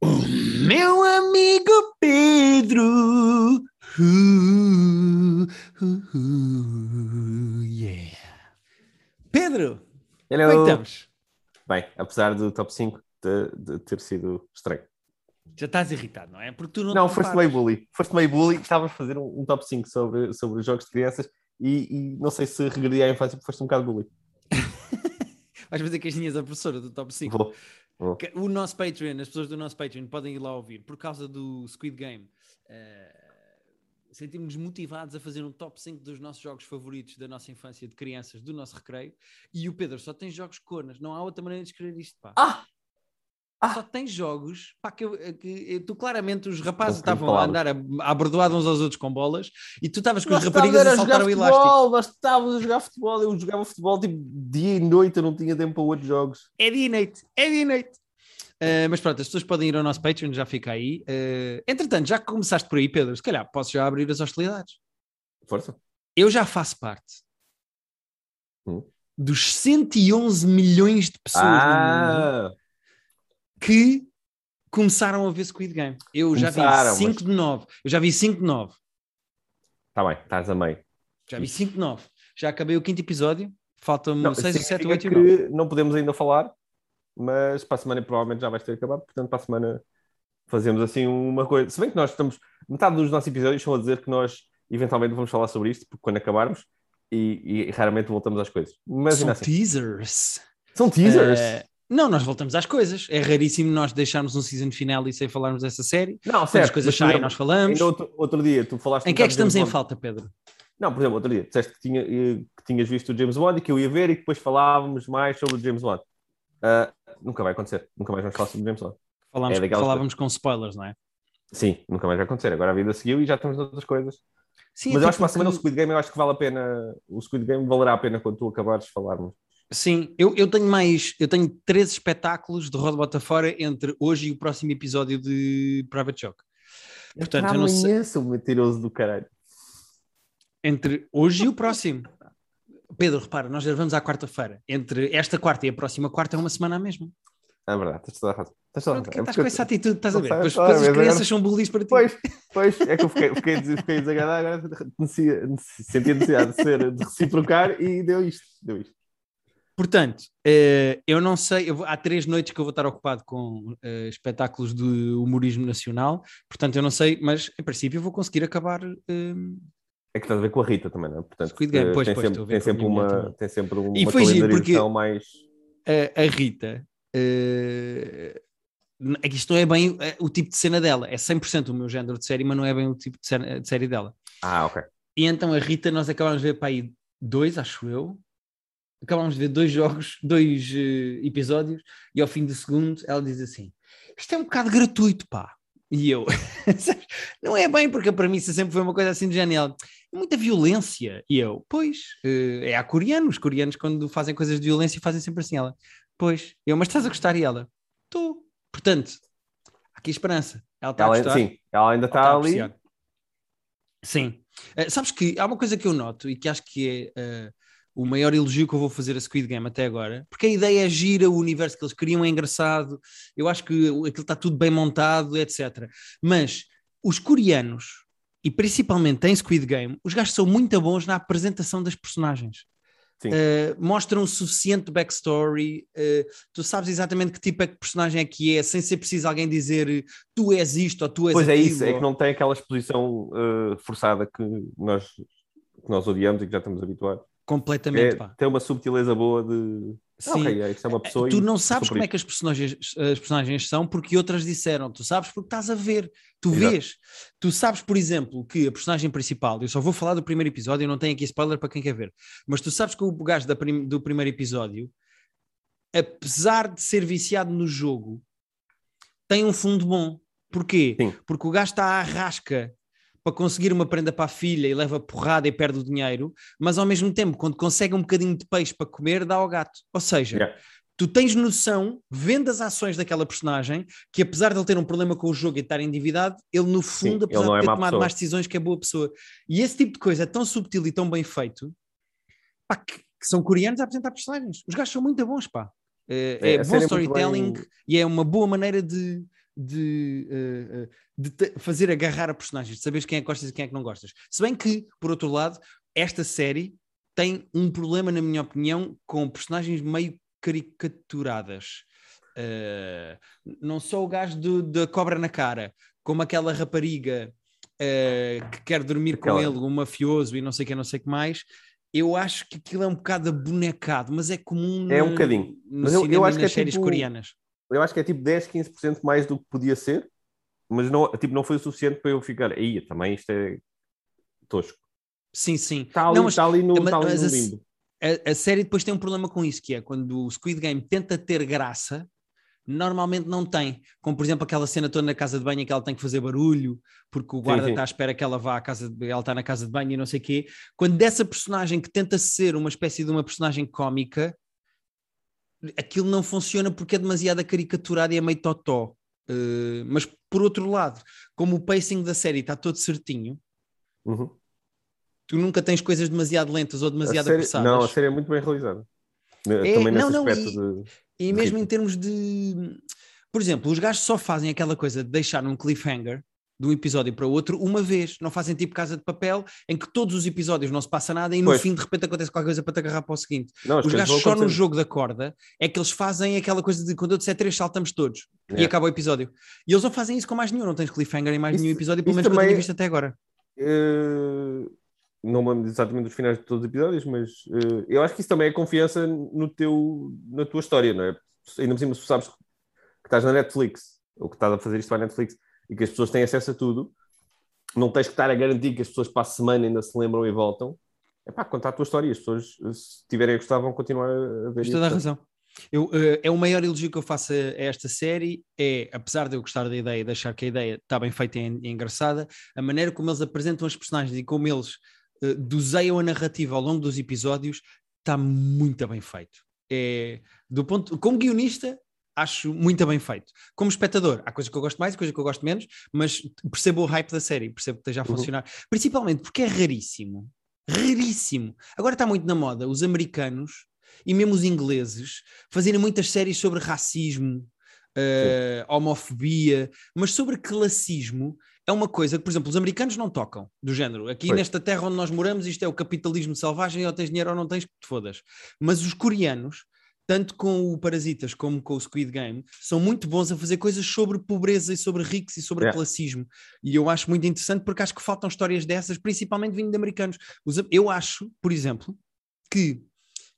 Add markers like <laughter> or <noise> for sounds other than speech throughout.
O meu amigo Pedro. Uh, uh, uh, yeah. Pedro, Hello. como é que estamos? Bem, apesar do top 5 de, de ter sido estranho. Já estás irritado, não é? Porque tu não Não, te foste meio bully. Foste meio bully. Estavas a fazer um, um top 5 sobre, sobre os jogos de crianças e, e não sei se regredi à infância porque foste um bocado bully. <laughs> Vais fazer queixinhas à professora do top 5. Vou. Que O nosso Patreon, as pessoas do nosso Patreon podem ir lá ouvir por causa do Squid Game. eh, Sentimos-nos motivados a fazer um top 5 dos nossos jogos favoritos da nossa infância, de crianças, do nosso recreio. E o Pedro só tem jogos conas, não há outra maneira de escrever isto. Pá. Ah! Ah! Só tem jogos pá, que, eu- que eu- tu claramente os rapazes estavam a andar a, a abordoar uns aos outros com bolas e tu estavas com as raparigas a saltar o elástico. futebol, nós estávamos a jogar futebol. Eu jogava futebol tipo dia e noite, eu não tinha tempo para outros jogos. É dia e noite, é dia e noite. Uh, mas pronto, as pessoas podem ir ao nosso Patreon, já fica aí. Uh, entretanto, já que começaste por aí, Pedro, se calhar posso já abrir as hostilidades. Força. Eu já faço parte Hum. dos 111 milhões de pessoas no mundo Ah! Que começaram a ver Squid Game. Eu já Começaram, vi 5 mas- de 9. Eu já vi 5 de 9. Tá bem, estás a meio. Já vi 5 de 9. Já acabei o quinto episódio. Faltam-me Não, 6, 7, significa 8 e 9. que não podemos ainda falar, mas para a semana provavelmente já vais ter acabado, portanto para a semana fazemos assim uma coisa. Se bem que nós estamos, metade dos nossos episódios estão a dizer que nós eventualmente vamos falar sobre isto, porque quando acabarmos, e, e raramente voltamos às coisas. Mas São ainda assim, teasers. são teasers. Uh, não, nós voltamos às coisas. É raríssimo nós deixarmos um season final e sem falarmos dessa série. não, Quando certo. as coisas saem, nós falamos. outro, outro dia tu falaste Em que é que estamos em falta, Pedro? Não, por exemplo, outro dia disseste que, tinha, eh, que tinhas visto o James Bond e que eu ia ver e que depois falávamos mais sobre o James Bond. Ah, nunca vai acontecer. Nunca mais vamos falar sobre o James Bond. Falámos, É falávamos com spoilers, não é? Sim, nunca mais vai acontecer. Agora a vida seguiu e já estamos noutras coisas. Sim, Mas até eu acho que para a semana o Squid Game eu acho que vale a pena. O Squid Game valerá a pena quando tu acabares de falarmos. Sim, eu, eu tenho mais, eu tenho três espetáculos de roda bota fora entre hoje e o próximo episódio de Private Joke. Portanto, eu não sei, sou mentiroso do caralho. entre hoje e o próximo. Pedro, repara, nós gravamos à quarta-feira. Entre esta quarta e a próxima quarta é uma semana a mesma. É verdade, tens toda a razão. Tens toda a razão. É estás com essa atitude, estás a ver? Depois, depois as crianças são bullies para ti. Pois, pois, é que eu fiquei, fiquei, fiquei desagradado, agora senti a necessidade de, ser, de reciprocar e deu isto. Deu isto. Portanto, eh, eu não sei, eu vou- há três noites que eu vou estar ocupado com eh, espetáculos de humorismo nacional, portanto eu não sei, mas em princípio eu vou conseguir acabar. eh, É que estás a ver com a Rita também, não é? Portanto, Squid Game, eh, pois, tem, pois, sempre, tem, sempre uma, tem sempre uma E foi giro, porque- mais. a, a Rita, eh, é que isto não é bem o tipo de cena dela, é 100% o meu género de série, mas não é bem o tipo de, cena- de série dela. Ah, ok. E então a Rita, nós acabámos de ver para aí dois, acho eu. Acabámos de ver dois jogos, dois eh, episódios, e ao fim do segundo ela diz assim: Isto é um bocado gratuito, pá. E eu, <laughs> não é bem, porque a premissa sempre foi uma coisa assim de genial. É muita violência. E eu, pois, eh, é a coreano. Os coreanos, quando fazem coisas de violência, fazem sempre assim. Ela, pois, eu, mas estás a gostar? E ela, estou. Portanto, há aqui esperança. Ela está a gostar. sim, ela ainda está está a ali. Sim. Eh, sabes que há uma coisa que eu noto e que acho que é o maior elogio que eu vou fazer a Squid Game até agora, porque a ideia é gira, o universo que eles criam é engraçado, eu acho que aquilo está tudo bem montado, etc. Mas os coreanos, e principalmente em Squid Game, os gajos são muito bons na apresentação das personagens. Uh, mostram o suficiente backstory, uh, tu sabes exatamente que tipo é que personagem é que é, sem ser preciso alguém dizer tu és isto ou tu és Pois é isso, é ou- que não tem aquela exposição eh, forçada que nós, que nós odiamos e que já estamos habituados. Completamente, É, pá. tem uma subtileza boa de. Sim. Ah, ok, é, isto é uma pessoa. tu não sabes como é que as personagens, as personagens são porque outras disseram, tu sabes porque estás a ver, tu Exato. vês. Tu sabes, por exemplo, que a personagem principal, eu só vou falar do primeiro episódio, eu não tenho aqui spoiler para quem quer ver, mas tu sabes que o gajo da prim- do primeiro episódio, apesar de ser viciado no jogo, tem um fundo bom. Porquê? Sim. Porque o gajo está à rasca para conseguir uma prenda para a filha e leva porrada e perde o dinheiro, mas ao mesmo tempo, quando consegue um bocadinho de peixe para comer, dá ao gato. Ou seja, Yeah. tu tens noção, vendo as ações daquela personagem, que apesar de ele ter um problema com o jogo e estar endividado, ele no fundo, ele apesar de é ter má tomado pessoa. más decisões, que é boa pessoa. E esse tipo de coisa é tão subtil e tão bem feito, pá, que, que são coreanos a apresentar personagens. Os gajos são muito bons, pá. É, É, é bom é storytelling bem- e é uma boa maneira de, de, uh, de fazer agarrar a personagens, de saberes quem é que gostas e quem é que não gostas. Se bem que, por outro lado, esta série tem um problema, na minha opinião, com personagens meio caricaturadas. Uh, não só o gajo da cobra na cara, como aquela rapariga uh, que quer dormir aquela... com ele, um mafioso e não sei o que, não sei o que mais. Eu acho que aquilo é um bocado abonecado, mas é comum é um bocadinho. No mas eu, eu acho que é séries tipo, coreanas. Eu acho que é tipo 10, 15% mais do que podia ser, mas não, tipo, não foi o suficiente para eu ficar. Aí também isto é tosco. Sim, sim. Está ali, não, mas, está ali no, mas, está ali no limbo. A, a, série depois tem um problema com isso, que é quando o Squid Game tenta ter graça, normalmente não tem. Como, por exemplo, aquela cena toda na casa de banho em que ela tem que fazer barulho, porque o guarda está à espera que ela vá à casa de... ela está na casa de banho e não sei o quê. Quando dessa personagem que tenta ser uma espécie de uma personagem cómica, aquilo não funciona porque é demasiado caricaturado e é meio totó. Uh, mas por outro lado, como o pacing da série está todo certinho, uhum tu nunca tens coisas demasiado lentas ou demasiado série, apressadas. Não, a série é muito bem realizada. É, Também nesse não, não, aspecto e, de... e mesmo em termos de. Por exemplo, os gajos só fazem aquela coisa de deixar um cliffhanger de um episódio para o outro uma vez. Não fazem tipo casa de papel em que todos os episódios não se passa nada e no pois. fim de repente acontece qualquer coisa para te agarrar para o seguinte. Não, os gajos só no jogo da corda é que eles fazem aquela coisa de quando eu disser três saltamos todos yeah. e acaba o episódio. E eles não fazem isso com mais nenhum, não tens cliffhanger em mais isso, nenhum episódio, pelo menos que eu tenho visto até agora. Uh não me lembro exatamente dos finais de todos os episódios, mas uh, eu acho que isso também é confiança no teu, na tua história, não é? Ainda por cima, se sabes que estás na Netflix, ou que estás a fazer isto para a Netflix, e que as pessoas têm acesso a tudo, não tens que estar a garantir que as pessoas para a semana ainda se lembram e voltam. É pá, contar a tua história as pessoas, se tiverem a gostar, vão continuar a ver Tens toda a razão. Eu, uh, é o maior elogio que eu faço a, esta série é, apesar de eu gostar da ideia, de achar que a ideia está bem feita e, e engraçada, a maneira como eles apresentam os personagens e como eles uh, doseiam a narrativa ao longo dos episódios, está muito bem feito. É, do ponto, como guionista, acho muito bem feito. Como espectador, há coisas que eu gosto mais e coisas que eu gosto menos, mas percebo o hype da série, percebo que esteja a uhum. funcionar. Uhum. Principalmente porque é raríssimo. Raríssimo. Agora está muito na moda os americanos e mesmo os ingleses fazerem muitas séries sobre racismo, uh, homofobia, mas sobre classismo é uma coisa que, por exemplo, os americanos não tocam, do género. Aqui nesta terra onde nós moramos, isto é o capitalismo selvagem, ou tens dinheiro ou não tens, que te fodas. Mas os coreanos, tanto com o Parasitas como com o Squid Game, são muito bons a fazer coisas sobre pobreza e sobre ricos e sobre yeah. classismo. E eu acho muito interessante porque acho que faltam histórias dessas, principalmente vindo de americanos. Eu acho, por exemplo, que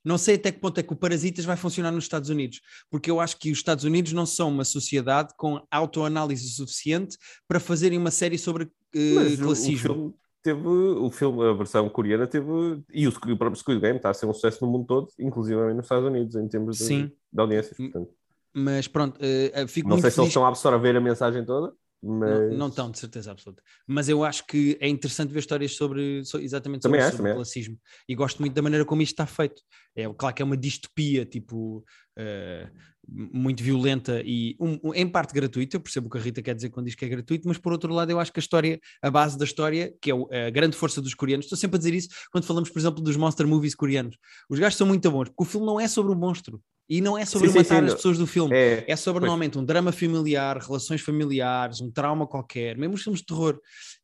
não sei até que ponto é que o Parasitas vai funcionar nos Estados Unidos, porque eu acho que os Estados Unidos não são uma sociedade com autoanálise suficiente para fazerem uma série sobre uh, classismo. O, o teve o filme, a versão coreana teve, e o, o próprio Squid Game está a ser um sucesso no mundo todo, inclusive nos Estados Unidos, em termos de, Sim. de audiências. Portanto. Mas pronto, uh, fico Não sei se feliz... eles estão a absorver a mensagem toda. Mas... Não, não estão, de certeza absoluta. Mas eu acho que é interessante ver histórias sobre, exatamente sobre, é, sobre o classismo. E gosto muito da maneira como isto está feito. É claro que é uma distopia, tipo, uh, muito violenta e um, um, em parte gratuita. Eu percebo o que a Rita quer dizer quando diz que é gratuito, mas por outro lado, eu acho que a história, a base da história, que é a grande força dos coreanos, estou sempre a dizer isso quando falamos, por exemplo, dos monster movies coreanos. Os gajos são muito bons, porque o filme não é sobre o monstro. E não é sobre sim, matar sim, as pessoas do filme, é, é sobre pois. normalmente um drama familiar, relações familiares, um trauma qualquer, mesmo os filmes de terror.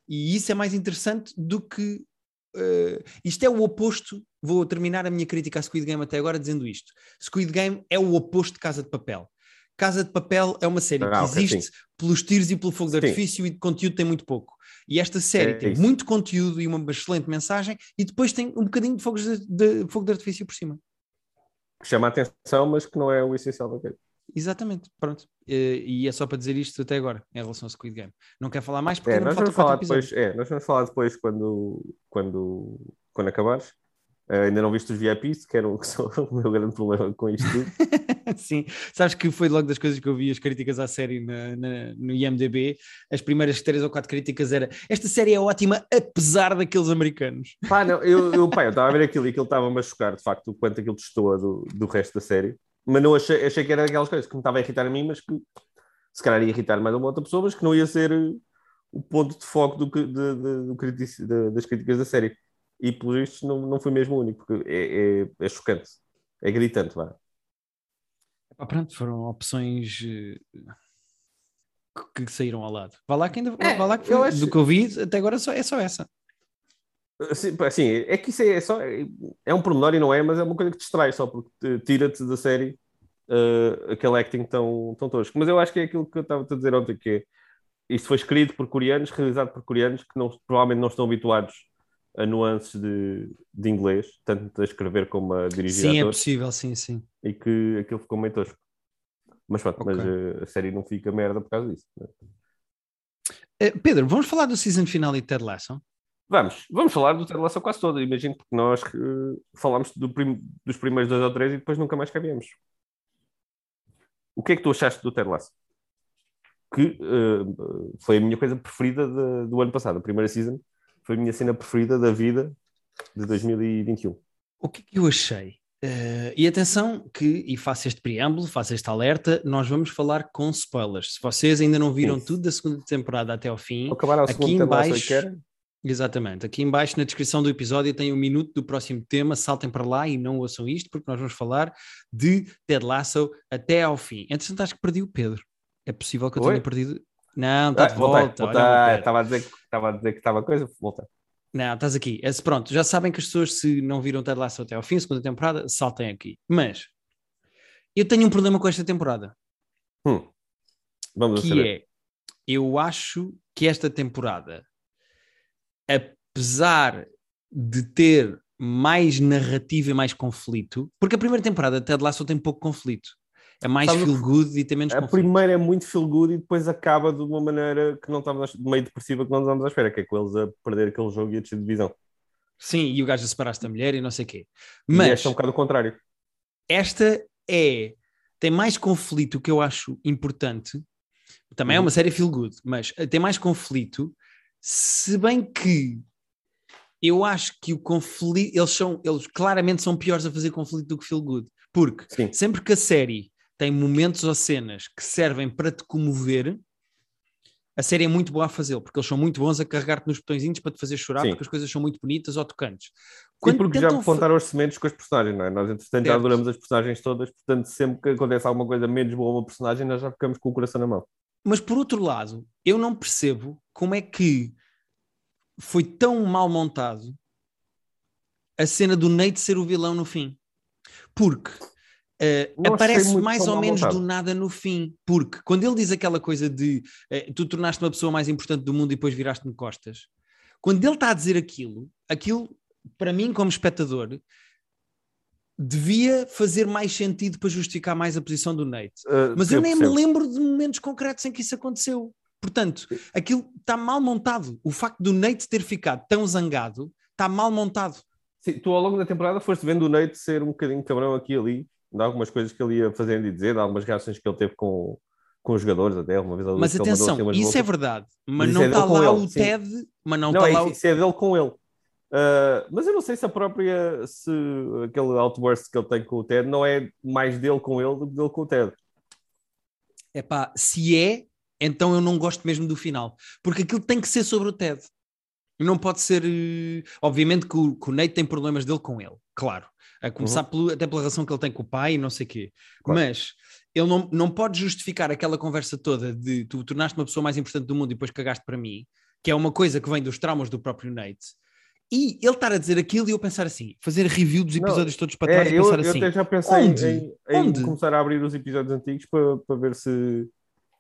E isso é mais interessante do que. Uh, isto é o oposto. Vou terminar a minha crítica a Squid Game até agora dizendo isto: Squid Game é o oposto de Casa de Papel. Casa de Papel é uma série ah, que okay, existe sim. pelos tiros e pelo fogo de artifício e de conteúdo tem muito pouco. E esta série é, tem é muito conteúdo e uma excelente mensagem e depois tem um bocadinho de fogo de, de, fogo de artifício por cima que chama a atenção, mas que não é o essencial da coisa. Exatamente, pronto. E é só para dizer isto até agora, em relação ao Squid Game. Não quer falar mais porque é, nós vamos falar depois, é, nós vamos falar depois quando, quando, quando acabares. Uh, ainda não viste os VIPs, <laughs> que, são o meu grande problema com isto tudo. <laughs> Sim, sabes que foi logo das coisas que eu vi as críticas à série na, na, no IMDB. As primeiras três ou quatro críticas era esta série é ótima, apesar daqueles americanos. <laughs> Pá, não, eu, eu, pá, eu estava a ver aquilo e aquilo estava-me a chocar, de facto, o quanto aquilo testou do, do resto da série. Mas não achei, achei que era aquelas coisas que me estava a irritar a mim, mas que se calhar ia irritar mais uma outra pessoa, mas que não ia ser o ponto de foco do, de, de, do das críticas da série e pelo visto não, não foi mesmo o único, porque é, é, é chocante, é gritante, vá. pronto, foram opções. Eh, que, que saíram ao lado. Vá lá que ainda É, vá lá que eu foi- acho- do que eu vi até agora só, é só essa. Assim, assim, é que isso é, só. É um pormenor e não é, mas é uma coisa que te distrai só porque te- tira-te da série eh, aquele acting tão, tão tosco. Mas eu acho que é aquilo que eu estava a dizer ontem, que é isto foi escrito por coreanos, realizado por coreanos que não, provavelmente não estão habituados a nuances de, de inglês, tanto a escrever como a dirigir Sim, é atores, possível, sim, sim. e que aquilo ficou meio tosco. Mas pronto, Ok. mas eh, a série não fica merda por causa disso. né? Eh, Pedro, vamos falar do season final e Ted Lasso? Vamos, vamos falar do Ted Lasso quase todo, imagino, porque nós eh, falámos do prim- dos primeiros dois ou três e depois nunca mais cabemos. O que é que tu achaste do Ted Lasso? Que eh, foi a minha coisa preferida de- do ano passado, a primeira season, foi a minha cena preferida da vida de 2021. O que é que eu achei? Eh, e atenção que, e faço este preâmbulo, faço este alerta, nós vamos falar com spoilers. Se vocês ainda não viram Isso. tudo da segunda temporada até ao fim, Ao acabar a Aqui em baixo- exatamente, aqui em baixo na descrição do episódio tem um minuto do próximo tema, saltem para lá e não ouçam isto, porque nós vamos falar de Ted Lasso até ao fim. Entretanto, acho que perdi o Pedro. É possível que eu Oi? tenha perdido... Não, está Ah, de volta. estava a dizer que estava a dizer que estava coisa, voltei. Não, estás aqui. Esse, pronto, já sabem que as pessoas, se não viram Ted Lasso até ao fim, segunda temporada, saltem aqui. Mas eu tenho um problema com esta temporada, Hum. Vamos a que saber. é, eu acho que esta temporada, apesar de ter mais narrativa e mais conflito, porque a primeira temporada Ted Lasso tem pouco conflito. É mais Sabes o feel good e tem menos A conflito. primeira é muito feel good e depois acaba de uma maneira que não estávamos meio depressiva que não estávamos à espera, que é com eles a perder aquele jogo e a descer de divisão. Sim, e o gajo a separar-se da mulher e não sei o quê. E Mas esta é um bocado o contrário. esta é tem mais conflito que eu acho importante. Também é Uhum. uma série feel good, mas tem mais conflito, se bem que eu acho que o conflito, eles são, eles claramente são piores a fazer conflito do que feel good, porque Sim. sempre que a série tem momentos ou cenas que servem para te comover, a série é muito boa a fazê-lo, porque eles são muito bons a carregar-te nos botõezinhos para te fazer chorar, Sim. porque as coisas são muito bonitas ou tocantes. e porque já tentam apontaram os sementes com os personagens, não é? Nós, entretanto, já Certo. adoramos as personagens todas, portanto, sempre que acontece alguma coisa menos boa a uma personagem, nós já ficamos com o coração na mão. Mas por outro lado, eu não percebo como é que foi tão mal montado a cena do Nate ser o vilão no fim. Porque eh, achei aparece mais ou menos do nada no fim. Porque quando ele diz aquela coisa de eh, tu tornaste uma pessoa mais importante do mundo e depois viraste-me costas, quando ele está a dizer aquilo, aquilo, para mim, como espectador, devia fazer mais sentido para justificar mais a posição do Nate. Uh, Mas eu nem percebo. me lembro de momentos concretos em que isso aconteceu. Portanto, aquilo está mal montado. O facto do Nate ter ficado tão zangado está mal montado. Sim, tu ao longo da temporada foste vendo o Nate ser um bocadinho cabrão aqui e ali, de algumas coisas que ele ia fazendo e dizer, de algumas reações que ele teve com, com os jogadores, até uma vez Mas atenção, assim isso é bocas. verdade. Mas, Mas não é está dele com lá ele, o sim. Ted, mas não Não, está é, lá o... isso é dele com ele. Uh, mas eu não sei se a própria, se aquele outburst que ele tem com o Ted não é mais dele com ele do que dele com o Ted. Epá, se é, então eu não gosto mesmo do final. Porque aquilo tem que ser sobre o Ted. Não pode ser. eh, Obviamente que o, que o Nate tem problemas dele com ele, claro. A começar pelo- até pela relação que ele tem com o pai e não sei o quê. Uhum. Claro. Mas ele não, não pode justificar aquela conversa toda de tu tornaste uma pessoa mais importante do mundo e depois cagaste para mim, que é uma coisa que vem dos traumas do próprio Nate. E ele estar a dizer aquilo e eu pensar assim, fazer review dos Não, episódios todos para trás É, e eu, pensar eu assim. até já pensei onde? em, em Onde? começar a abrir os episódios antigos para, para ver se,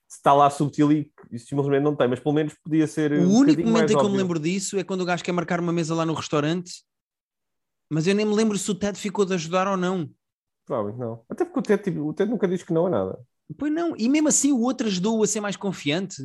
se está lá subtil e simplesmente não tem, mas pelo menos podia ser. O um único momento em que eu me lembro disso é quando o gajo quer marcar uma mesa lá no restaurante, mas eu nem me lembro se o Ted ficou de ajudar ou não. Provavelmente não. Até porque o Ted, tipo, o Ted nunca diz que não a nada. Pois não, e mesmo assim o outro ajudou-o a ser mais confiante.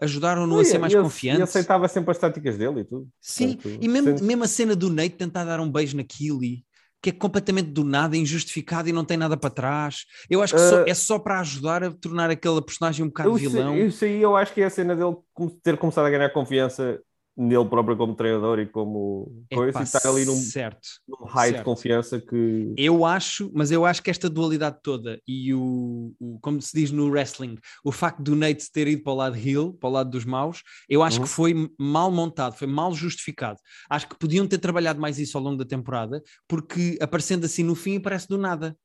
Ajudaram-no a ser mais ele- confiante. E aceitava sempre as táticas dele e tudo. Sim, Portanto, e mesmo, sente- mesmo a cena do Nate tentar dar um beijo na Killy, que é completamente do nada, injustificado e não tem nada para trás. Eu acho que só- Ah. é só para ajudar a tornar aquela personagem um bocado Eu, vilão. Isso, aí eu acho que é a cena dele ter começado a ganhar confiança nele próprio como treinador e como coisa Epá, e estar ali num, Certo. num high de certo. confiança que. Eu acho, mas eu acho que esta dualidade toda e o, o- como se diz no wrestling, o facto do Nate ter ido para o lado heel, para o lado dos maus, eu acho Uhum. que foi mal montado, foi mal justificado. Acho que podiam ter trabalhado mais isso ao longo da temporada, porque aparecendo assim no fim parece do nada.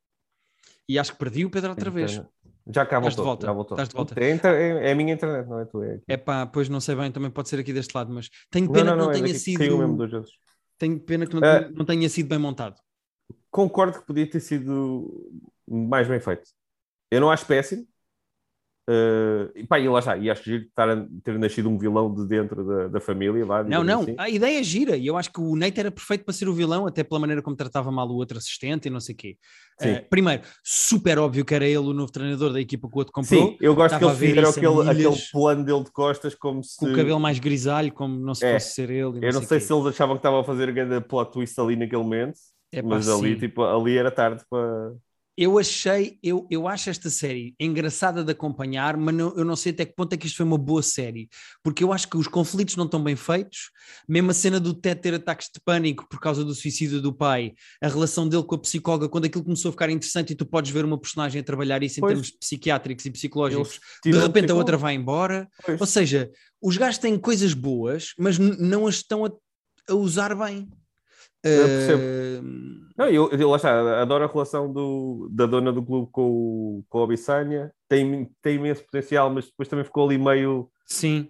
E acho que perdi o Pedro outra vez. Já cá voltou. volta, Já voltou. estás de volta. É, é- é a minha internet, não é tu? É. É pá, pois não sei bem, também pode ser aqui deste lado, mas tenho não, pena não, não, que é não tenha que caiu mesmo sido. duas vezes. Tenho pena que não, tenha- não tenha sido bem montado. Concordo que podia ter sido mais bem feito. Eu não acho péssimo. Uh, e, pá, e lá está, e acho giro estar a- ter nascido um vilão de dentro da, da família lá. Não, não, assim. a ideia é gira e eu acho que o Nate era perfeito para ser o vilão, até pela maneira como tratava mal o outro assistente e não sei o quê. Eh, primeiro, super óbvio que era ele o novo treinador da equipa que o outro comprou, Sim, eu gosto que eles fizeram aquele, aquele plano dele de costas como se. com o cabelo mais grisalho, como não se É. fosse ser ele. Eu não sei sei se eles achavam que estavam a fazer grande plot twist ali naquele momento, Epá, mas ali, sim. tipo, ali era tarde para. Eu achei, eu, eu acho esta série engraçada de acompanhar, mas não- eu não sei até que ponto é que isto foi uma boa série, porque eu acho que os conflitos não estão bem feitos, mesmo a cena do Ted ter ataques de pânico por causa do suicídio do pai, a relação dele com a psicóloga, quando aquilo começou a ficar interessante e tu podes ver uma personagem a trabalhar isso em Pois. termos psiquiátricos e psicológicos, de repente a outra vai embora, Pois. ou seja, os gajos têm coisas boas, mas não as estão a, a usar bem. Percebo. Eh, Não, eu, eu lá está, adoro a relação do, da dona do clube com o, com a Abissânia, tem, tem imenso potencial, mas depois também ficou ali meio. sim,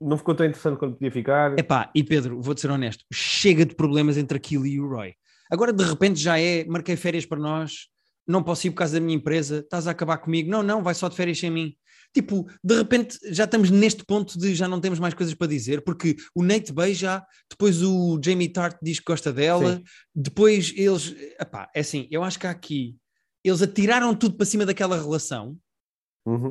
Não ficou tão interessante quanto podia ficar. Epá, e Pedro, vou-te ser honesto, chega de problemas entre aquilo e o Roy. Agora de repente já é, marquei férias para nós, não posso ir por causa da minha empresa, estás a acabar comigo, não, não, vai só de férias sem mim. Tipo, de repente já estamos neste ponto de já não temos mais coisas para dizer, porque o Nate beija, depois o Jamie Tart diz que gosta dela, Sim. depois eles, epá, é assim, eu acho que há aqui, eles atiraram tudo para cima daquela relação, Uhum.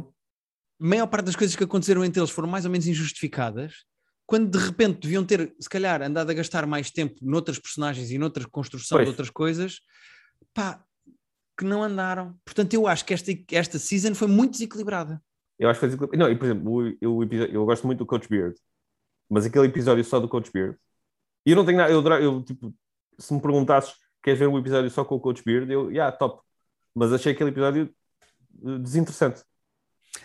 a maior parte das coisas que aconteceram entre eles foram mais ou menos injustificadas, quando de repente deviam ter, se calhar, andado a gastar mais tempo noutras personagens e noutra construção Pois. de outras coisas, pá, que não andaram. Portanto, eu acho que esta, esta season foi muito desequilibrada. Eu acho que faz Não, e por exemplo, o, o episódio, eu gosto muito do Coach Beard, mas aquele episódio só do Coach Beard, e eu não tenho nada, eu, eu tipo, se me perguntasses, queres ver um episódio só com o Coach Beard, eu, yeah, top. Mas achei aquele episódio eh, desinteressante.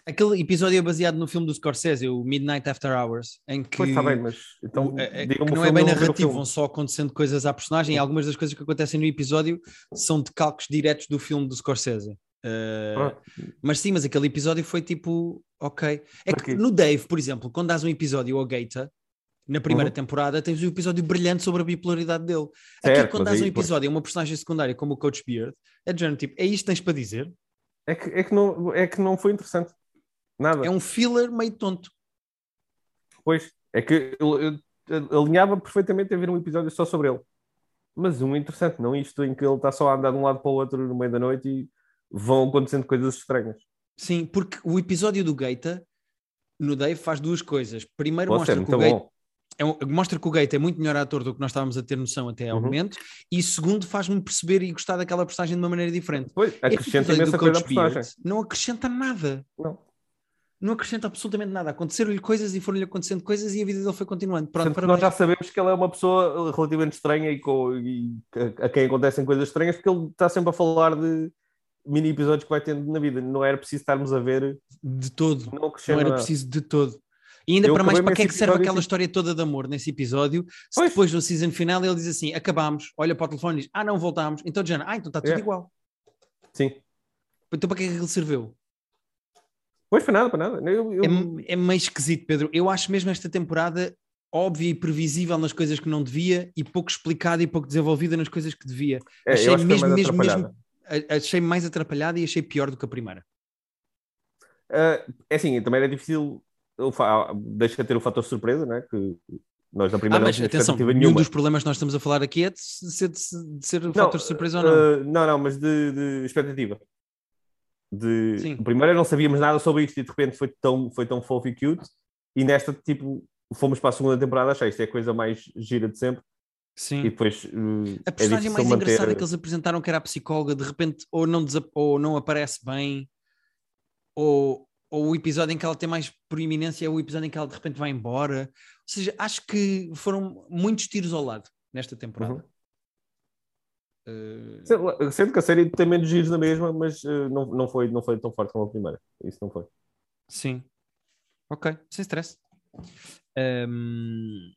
Aquele episódio é baseado no filme do Scorsese, o Midnight After Hours, em que, Pois está bem, mas então é- é- que não é bem o narrativo, vão só acontecendo coisas à personagem e algumas das coisas que acontecem no episódio são de calcos diretos do filme do Scorsese. Uh. Mas sim, mas aquele episódio foi tipo, ok. É que no Dave, por exemplo, quando dás um episódio ao Gaeta, na primeira Uhum. temporada, tens um episódio brilhante sobre a bipolaridade dele. Certo, Aqui, quando dás um aí, pois. episódio a uma personagem secundária como o Coach Beard, é de género tipo, é isto que tens para dizer? É que, é, que não, é que não foi interessante. Nada. É um filler meio tonto. Pois, é que eu, eu- eu alinhava perfeitamente a ver um episódio só sobre ele. Mas um interessante, não isto em que ele está só a andar de um lado para o outro no meio da noite e vão acontecendo coisas estranhas. Sim, porque o episódio do Gaeta, no Dave, faz duas coisas. Primeiro, mostra que, o Gaeta, bom. é um- mostra que o Gaeta é muito melhor ator do que nós estávamos a ter noção até ao Uhum. momento. E segundo, faz-me perceber e gostar daquela personagem de uma maneira diferente. Pois, acrescenta imensa coisa à personagem. não acrescenta nada. Não. Não acrescenta absolutamente nada. Aconteceram-lhe coisas e foram-lhe acontecendo coisas e a vida dele foi continuando. Pronto, nós já sabemos que ele é uma pessoa relativamente estranha e, com, e a, a quem acontecem coisas estranhas, porque ele está sempre a falar de mini episódios que vai tendo na vida. Não era preciso estarmos a ver, De todo. não Não era preciso de todo. E ainda Eu para mais, para que é que serve aquela assim. história toda de amor nesse episódio? Se Pois. depois no season final ele diz assim: acabámos, olha para o telefone e diz: ah, não voltámos. Então, Jana, ah, então está tudo É. igual. Sim. Então, para que é que ele serviu? Pois para nada, para nada. Eu, eu- É, é meio esquisito, Pedro. Eu acho mesmo esta temporada óbvia e previsível nas coisas que não devia e pouco explicada e pouco desenvolvida nas coisas que devia. é, achei mesmo, mesmo, mesmo, achei mais atrapalhada e achei pior do que a primeira. Ah, é assim, também era difícil. Deixa de ter o fator surpresa, né? Que nós na Ah, primeira não mas tínhamos atenção, expectativa nenhum nenhuma. dos problemas que nós estamos a falar aqui é de ser, de, ser Não, fator de surpresa ou não. ah, não, não, mas de, de expectativa. De... Sim. Primeiro não sabíamos nada sobre isto e de repente foi tão, foi tão fofo e cute. E nesta, tipo, fomos para a segunda temporada, achei isto é a coisa mais gira de sempre. Sim. E depois uh, A é personagem difícil mais manter... engraçada que eles apresentaram, que era a psicóloga, de repente ou não, ou não aparece bem, ou, ou o episódio em que ela tem mais proeminência é o episódio em que ela de repente vai embora. Ou seja, acho que foram muitos tiros ao lado nesta temporada. Uhum. Uh, lá, Sendo que a série tem menos giros na mesma, mas uh, não, não, foi, não foi tão forte como a primeira. Isso não foi. sim. Ok, sem stress. Um,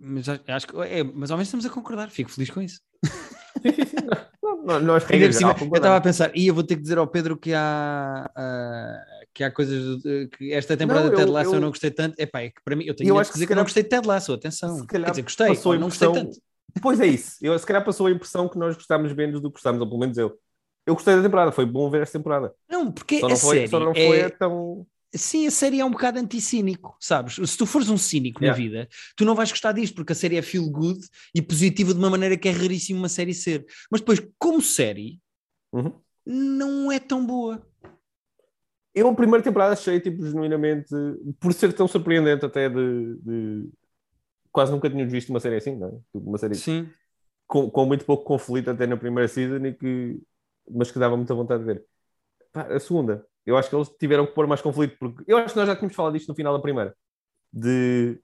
mas a- acho que é, mas ao menos estamos a concordar, fico feliz com isso. Não, não, nós geral, eu estava a pensar, e eu vou ter que dizer ao Pedro que há, ah, que há coisas que esta temporada Não, de Ted eu- Lasso eu, eu- não gostei tanto. Epá, é que para mim eu tenho Eu acho que dizer se que, não gostei de Ted Lasso, atenção. Quer dizer, gostei, passou a não gostei tanto. Pois é isso. Eu, se calhar passou a impressão que nós gostámos menos do que gostámos, ou pelo menos eu. Eu gostei da temporada, foi bom ver esta temporada. Não, porque Só a não foi, série só não foi é, tão. Sim, a série é um bocado anticínico, sabes? Se tu fores um cínico na Yeah. vida, tu não vais gostar disto, porque a série é feel good e positiva de uma maneira que é raríssimo uma série ser. Mas depois, como série, Uhum. não é tão boa. Eu, a primeira temporada, achei, tipo, genuinamente, por ser tão surpreendente até de. de- Quase nunca tínhamos visto uma série assim, não é? Tipo, Uma série Sim. com, com muito pouco conflito até na primeira season, e que... mas que dava muita vontade de ver. Pá, a segunda, eu acho que eles tiveram que pôr mais conflito, porque eu acho que nós já tínhamos falado disto no final da primeira. De.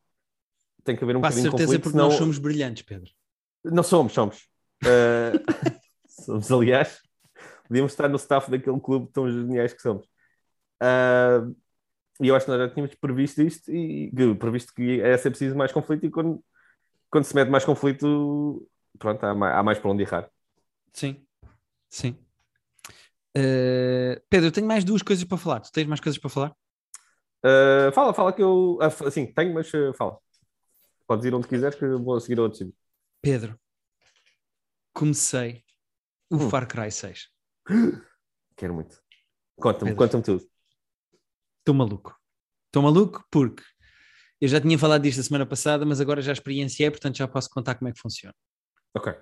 Tem que haver um Passo bocadinho de certeza conflito, porque senão... nós somos brilhantes, Pedro. Não somos, somos. Uh, <laughs> somos, aliás, podíamos estar no staff daquele clube tão geniais que somos. Uh, e eu acho que nós já tínhamos previsto isto e previsto que é ser preciso mais conflito e quando, quando se mete mais conflito, pronto, há mais, há mais para onde errar. Sim, sim. Eh, Pedro, eu tenho mais duas coisas para falar. Tu tens mais coisas para falar? Uh, fala, fala que eu. ah, f- Sim, tenho, mas uh, fala. Podes ir onde quiseres que eu vou seguir outro sítio. Pedro, comecei o Hum. Far Cry 6. <gasps> Quero muito. Conta-me, conta-me tudo. Estou maluco. Estou maluco porque eu já tinha falado disto a semana passada, mas agora já experienciei, portanto já posso contar como é que funciona. Ok.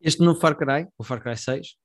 Este novo Far Cry, o Far Cry 6,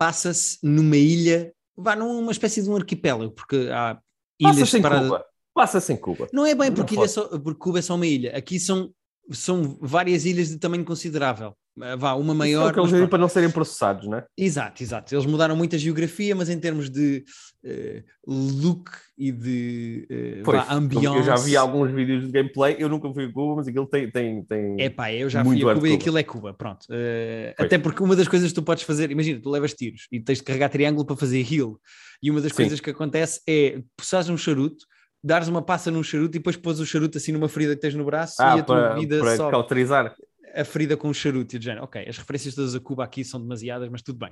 passa-se numa ilha, vá numa espécie de um arquipélago, porque há ilhas Passa-se em separadas. Cuba. Passa-se em Cuba. Não é bem porque, é só, porque Cuba é só uma ilha. Aqui são, são várias ilhas de tamanho considerável. Ah, Vá, uma Isso é maior. o que eles dizem para não serem processados, não é? Exato, exato. Eles mudaram muito a geografia, mas em termos de eh, look e de eh, Pois, vá, ambiance. eu já vi alguns vídeos de gameplay, eu nunca fui a Cuba, mas aquilo tem. tem, tem... É pá, eu já fui a de Cuba e Cuba. aquilo é Cuba, pronto. Eh, Pois. até porque uma das coisas que tu podes fazer, imagina, tu levas tiros e tens de carregar triângulo para fazer heal. E uma das Sim. coisas que acontece é puxares um charuto, dares uma passa num charuto e depois pôs o charuto assim numa ferida que tens no braço ah, e a tua para, vida para sobe. cauterizar. a ferida com o charuto e o género. Ok, as referências todas a Cuba aqui são demasiadas, mas tudo bem.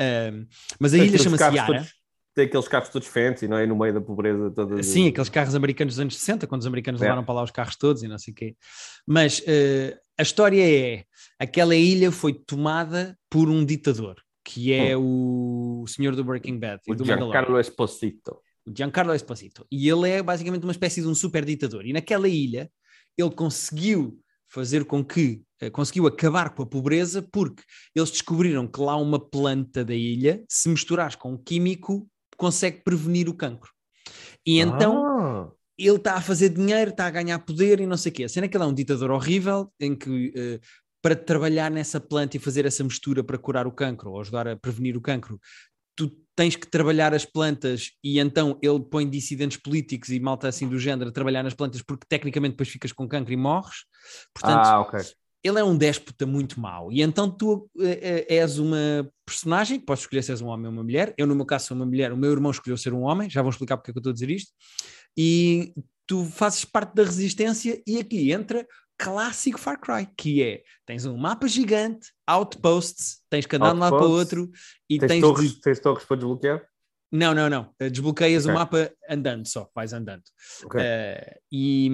Ahm, mas a Tem ilha chama-se Yara. todos- Tem aqueles carros todos fancy, não é? No meio da pobreza toda. Sim, aqueles carros americanos dos anos 60, quando os americanos É. levaram para lá os carros todos e não sei o quê. Mas eh, a história é: aquela ilha foi tomada por um ditador, que é o senhor do Breaking Bad e Hum. O do. Giancarlo Esposito. O Giancarlo Esposito. E ele é basicamente uma espécie de um super ditador. E naquela ilha ele conseguiu fazer com que eh, conseguiu acabar com a pobreza porque eles descobriram que lá uma planta da ilha, se misturares com um químico, consegue prevenir o cancro. E então Ah, ele está a fazer dinheiro, está a ganhar poder e não sei o quê. A cena é que ele é um ditador horrível em que eh, para trabalhar nessa planta e fazer essa mistura para curar o cancro ou ajudar a prevenir o cancro, tu tens que trabalhar as plantas e então ele põe dissidentes políticos e malta assim do género a trabalhar nas plantas porque tecnicamente depois ficas com cancro e morres. Portanto, ah, ok. ele é um déspota muito mau. E então tu eh, eh, és uma personagem que podes escolher se és um homem ou uma mulher. Eu, no meu caso, sou uma mulher. O meu irmão escolheu ser um homem. Já vou explicar porque é que eu estou a dizer isto. E tu fazes parte da resistência e aqui entra clássico Far Cry, que é, tens um mapa gigante, outposts, tens que andar de um lado para o outro e Tens, tens torres, de... tens torres para desbloquear? Não, não, não. Eh, Desbloqueias o Ok. mapa andando só, vais andando. Ok. Eh, e,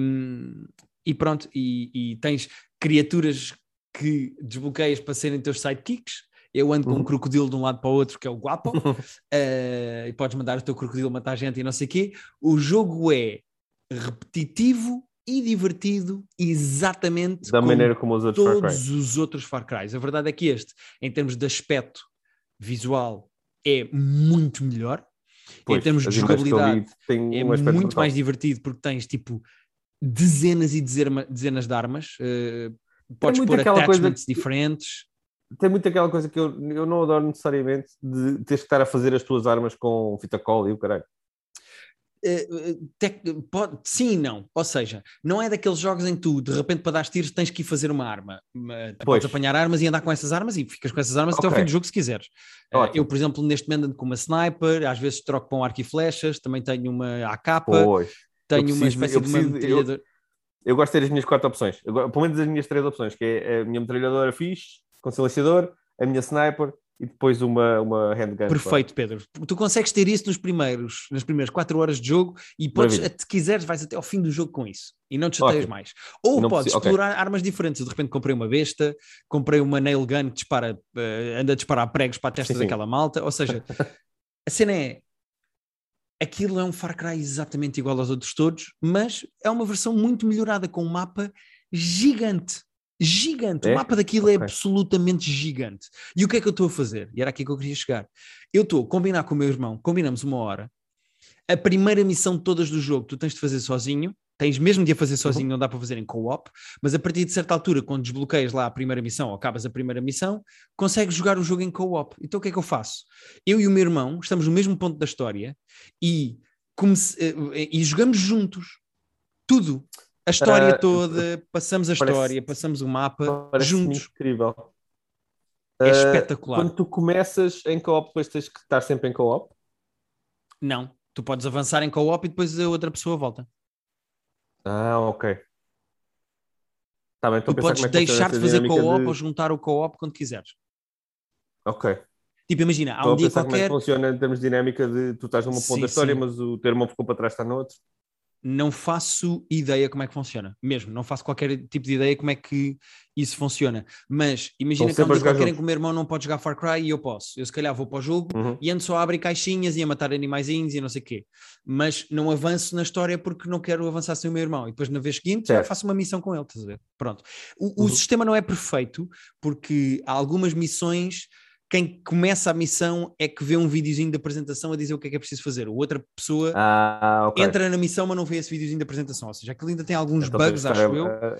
e pronto, e, e tens criaturas que desbloqueias para serem teus sidekicks. Eu ando com um Uhum. crocodilo de um lado para o outro, que é o Guapo, <laughs> eh, e podes mandar o teu crocodilo matar gente e não sei o quê. O jogo é repetitivo e divertido, exatamente da como maneira como os outros todos os outros Far Cry. A verdade é que este, em termos de aspecto visual, é muito melhor. Pois, em termos de jogabilidade, é um muito mais divertido porque tens tipo dezenas e dezena- dezenas de armas. eh, podes pôr attachments que- diferentes. Tem muito aquela coisa que eu, eu não adoro necessariamente de teres que estar a fazer as tuas armas com fita cola e o caralho. Tec- pode- sim e não. Ou seja, não é daqueles jogos em que tu, de repente, para dar tiros, tens que ir fazer uma arma. Eh, Pois. Podes apanhar armas e andar com essas armas e ficas com essas armas até ao Ok. fim do jogo se quiseres. Ótimo. eu, por exemplo, neste momento ando com uma sniper, às vezes troco para um arco e flechas, também tenho uma AK, Pois. tenho eu uma preciso- espécie eu de uma preciso- eu- metralhadora. Eu gosto de ter as minhas quatro opções. Eu pelo menos as minhas três opções, que é a minha metralhadora fixe, com silenciador, a minha sniper e depois uma, uma handgun. Perfeito, Pedro. Tu consegues ter isso nos primeiros, nas primeiras 4 horas de jogo e podes, se quiseres, vais até ao fim do jogo com isso e não te chateias Ótimo. mais. Ou Não podes preciso- explorar armas diferentes. De repente comprei uma besta, comprei uma nail gun que dispara, eh, anda a disparar pregos para a testa Sim, sim. daquela malta. Ou seja, <laughs> a cena é. Aquilo é um Far Cry exatamente igual aos outros todos, mas é uma versão muito melhorada com um mapa gigante. Gigante. O É? mapa daquilo é Ok. absolutamente gigante. E o que é que eu estou a fazer? E era aqui que eu queria chegar. Eu estou a combinar com o meu irmão, combinamos uma hora. A primeira missão de todas do jogo tu tens de fazer sozinho, tens mesmo de a fazer sozinho, não dá para fazer em co-op, mas a partir de certa altura, quando desbloqueias lá a primeira missão ou acabas a primeira missão, consegues jogar o jogo em co-op. Então o que é que eu faço? Eu e o meu irmão estamos no mesmo ponto da história e, comece- eh, e jogamos juntos. Tudo. A história Ah, toda, passamos a parece- história, passamos o mapa juntos. incrível. É Ah, espetacular. Quando tu começas em co-op, depois tens que estar sempre em co-op. Não, tu podes avançar em co-op e depois a outra pessoa volta. Ah, ok. Tá bem, Tu podes é deixar de fazer co-op de- ou juntar o co-op quando quiseres. Ok. Tipo, imagina, há um dia pensar como é qualquer, que funciona em termos de dinâmica de tu estás numa ponta da história, sim. mas o teu irmão ficou para trás, está no outro. Não faço ideia como é que funciona. Mesmo, não faço qualquer tipo de ideia como é que isso funciona. Mas imagina que há um dia qualquer em que o meu irmão não pode jogar Far Cry e eu posso. Eu se calhar vou para o jogo Uhum. e ando só a abrir caixinhas e a matar animaizinhos e não sei o quê. Mas não avanço na história porque não quero avançar sem o meu irmão. E depois na vez seguinte Certo. faço uma missão com ele, estás a ver? Pronto. O, o Uhum. sistema não é perfeito porque há algumas missões quem começa a missão é que vê um videozinho de apresentação a dizer o que é que é preciso fazer. Outra pessoa Ah, ok. entra na missão, mas não vê esse videozinho de apresentação. Ou seja, aquilo ainda tem alguns Então bugs, acho eu. a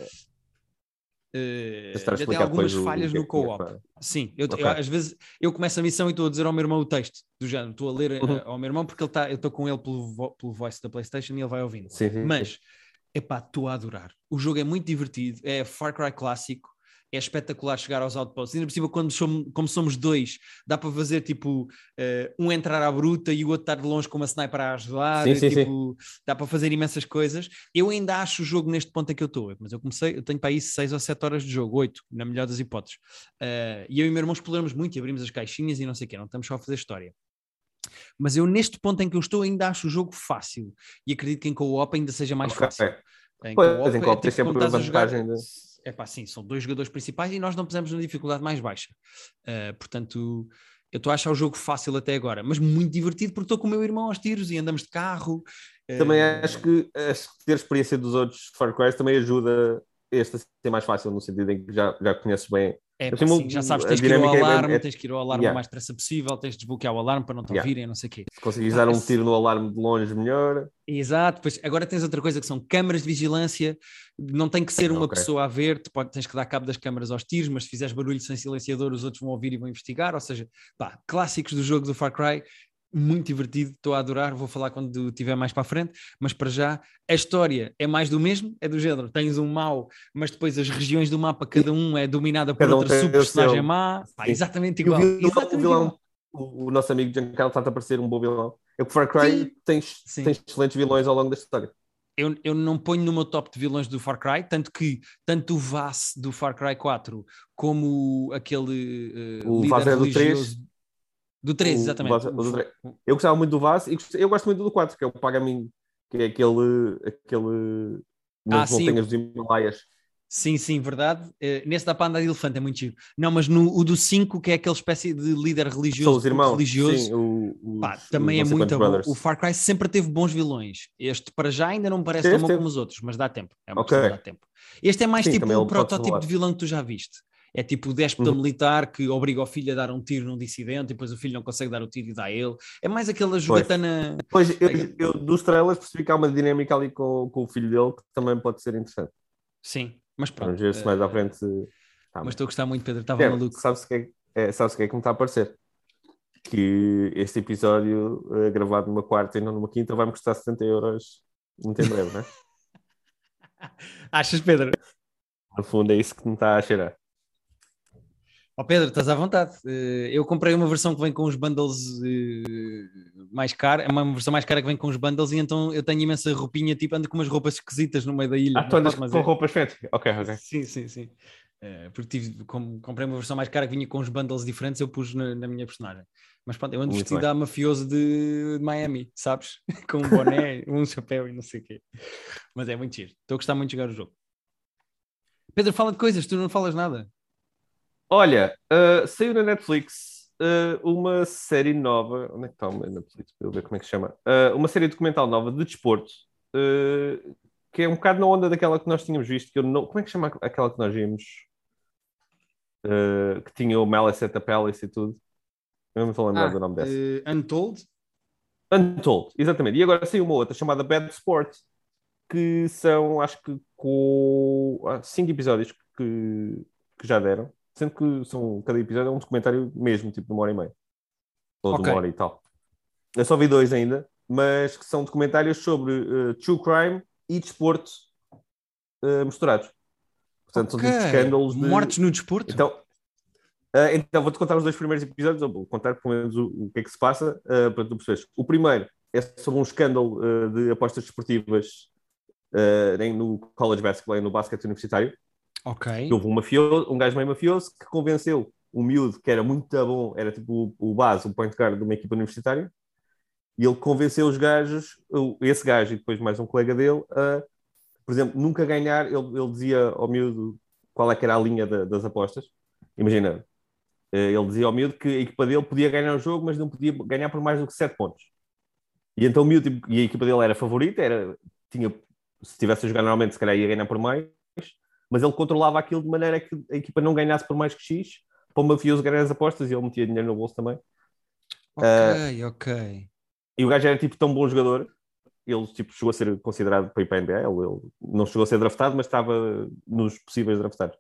ainda tem algumas o falhas é no tinha co-op. para- Sim, eu, Ok. eu- às vezes eu começo a missão e estou a dizer ao meu irmão o texto do género, estou a ler eh, Uhum. ao meu irmão porque ele tá, eu estou com ele pelo, pelo voice da PlayStation e ele vai ouvindo. Sim. Mas, epá, estou a adorar. O jogo é muito divertido, é Far Cry clássico, é espetacular chegar aos outposts. Ainda por cima, quando somos, como somos dois, dá para fazer tipo eh, um entrar à bruta e o outro estar de longe com uma sniper a ajudar. Sim, sim, tipo, dá para fazer imensas coisas. Eu ainda acho o jogo neste ponto em que eu estou, mas eu comecei, eu tenho para aí 6 ou 7 horas de jogo, 8, na melhor das hipóteses. Eh, e eu e o meu irmão exploramos muito e abrimos as caixinhas e não sei o quê, não estamos só a fazer história. Mas eu, neste ponto em que eu estou, ainda acho o jogo fácil e acredito que em co-op ainda seja mais Ok. fácil. Em Pois, co-op em é co-op tipo tens sempre a a jogar- vantagem de- É pá, sim, são dois jogadores principais e nós não pusemos na dificuldade mais baixa. Uh, portanto, eu estou a achar o jogo fácil até agora, mas muito divertido porque estou com o meu irmão aos tiros e andamos de carro. Também Uh, acho que acho que ter experiência dos outros Far Cry também ajuda este a ser mais fácil, no sentido em que já, já conheces bem. É, Eu pá, tenho sim, uma- já sabes, tens que ir ao é alarme, é- tens que ir ao alarme Yeah. o mais depressa possível, tens de desbloquear o alarme para não te Yeah. ouvirem, não sei o quê. Se conseguires Ah, dar um tiro no alarme de longe, melhor. Exato, pois agora tens outra coisa que são câmaras de vigilância, não tem que ser uma Ok. pessoa a ver, tu pode, tens que dar cabo das câmaras aos tiros, mas se fizeres barulho sem silenciador, os outros vão ouvir e vão investigar. Ou seja, pá, clássicos do jogo do Far Cry, muito divertido, estou a adorar. Vou falar quando estiver mais para a frente, mas para já a história é mais do mesmo, é do género. Tens um mau, mas depois as regiões do mapa, cada um é dominada por Cada um outra tem o sub-personagem seu. má, pá, exatamente E o igual. vilão, o, exatamente vilão igual. o, o nosso amigo Giancarlo está a parecer um bom vilão. É que o Far Cry Sim. tens, Sim. tens excelentes vilões ao longo da história. eu, eu não ponho no meu top de vilões do Far Cry, tanto que tanto o Vass do Far Cry 4 como aquele uh, O líder Vaz é do religioso do 3, O- exatamente. o o. Eu gostava muito do Vaz e eu gosto muito do 4, que é o Pagamin, que é aquele, aquele nas Ah, sim. montanhas dos Himalaias. Sim, sim, verdade. Eh, nesse dá para andar de elefante, é muito giro. Não, mas no o do 5, que é aquele espécie de líder religioso, São os irmãos. religioso Sim, o, os- pá, também é muito bom. O Far Cry sempre teve bons vilões. Este para já ainda não me parece tão bom como os outros, mas dá tempo. É uma Ok. questão de dar tempo. Este é mais Sim, tipo ele pode protótipo de vilão que tu já viste. É tipo o déspota Uhum. militar que obriga o filho a dar um tiro num dissidente e depois o filho não consegue dar o tiro e dá a ele. É mais aquela jogatana. Pois, eu, eu dos trailers percebi que há uma dinâmica ali com, com o filho dele que também pode ser interessante. Sim, mas pronto. Vamos ver se eh, mais à frente. Tá Mas estou a gostar muito, Pedro. Estava É, maluco. Sabes o que é, é, sabes o que é que me está a parecer? Que este episódio, eh, gravado numa quarta e não numa quinta, vai-me custar 70 euros muito em breve, né? <laughs> Achas, Pedro? No fundo, é isso que me está a cheirar. Ó Pedro, estás à vontade. Eh, Eu comprei uma versão que vem com os bundles eh, mais cara, é uma versão mais cara que vem com os bundles e então eu tenho imensa roupinha, tipo ando com umas roupas esquisitas no meio da ilha. Ah, tu andas com é- roupas fancy? Ok, ok. Sim, sim, sim. Uh, porque tive, como, comprei uma versão mais cara que vinha com uns bundles diferentes, eu pus na, na minha personagem. Mas pronto, eu ando Muito vestido a mafioso de, de Miami, sabes? <laughs> com um boné, um chapéu e não sei o quê. Mas é muito giro. Estou a gostar muito de jogar o jogo. Pedro, fala de coisas, tu não falas nada. Olha, uh, saiu na Netflix uh, uma série nova. Onde é que está o Netflix? Para eu ver como é que se chama. Uh, uma série documental nova de desporto. que é um bocado na onda daquela que nós tínhamos visto. Que eu não... Como é que chama aquela que nós vimos? que tinha o Malice at the Palace e tudo. Eu não me estou a lembrar Ah, do nome dessa. eh, Untold? Untold, exatamente. E agora saiu uma outra chamada Bad Sport, que são, acho que, com cinco episódios que, que já deram, sendo que são, cada episódio é um documentário mesmo, tipo de uma hora e meia. Ou de Ok. uma hora e tal. Eu só vi dois ainda, mas que são documentários sobre eh, true crime e desporto eh, misturados. Portanto, são tipo Ok. escândalos de... Mortes no desporto? Então, ah, então vou-te contar os dois primeiros episódios, ou vou contar pelo menos o, o que é que se passa, para tu perceberes. O primeiro é sobre um escândalo de apostas desportivas no college basketball, no basquete universitário. Ok. Houve um, mafioso, um gajo meio mafioso que convenceu o miúdo, que era muito bom, era tipo o, o base, o point guard de uma equipa universitária, e ele convenceu os gajos, esse gajo e depois mais um colega dele, a, por exemplo, nunca ganhar. Ele, ele dizia ao miúdo qual é que era a linha da- das apostas. Imagina, eh, ele dizia ao miúdo que a equipa dele podia ganhar o jogo, mas não podia ganhar por mais do que 7 pontos. E então o miúdo, tipo, e a equipa dele era favorita, era, tinha, se tivesse a jogar normalmente, se calhar ia ganhar por mais, mas ele controlava aquilo de maneira que a equipa não ganhasse por mais que X, para o mafioso ganhar as apostas e ele metia dinheiro no bolso também. Ok, ok. E o gajo era tipo tão bom jogador, ele tipo, chegou a ser considerado para ir para a NBA, ele, ele não chegou a ser draftado, mas estava nos possíveis draftados.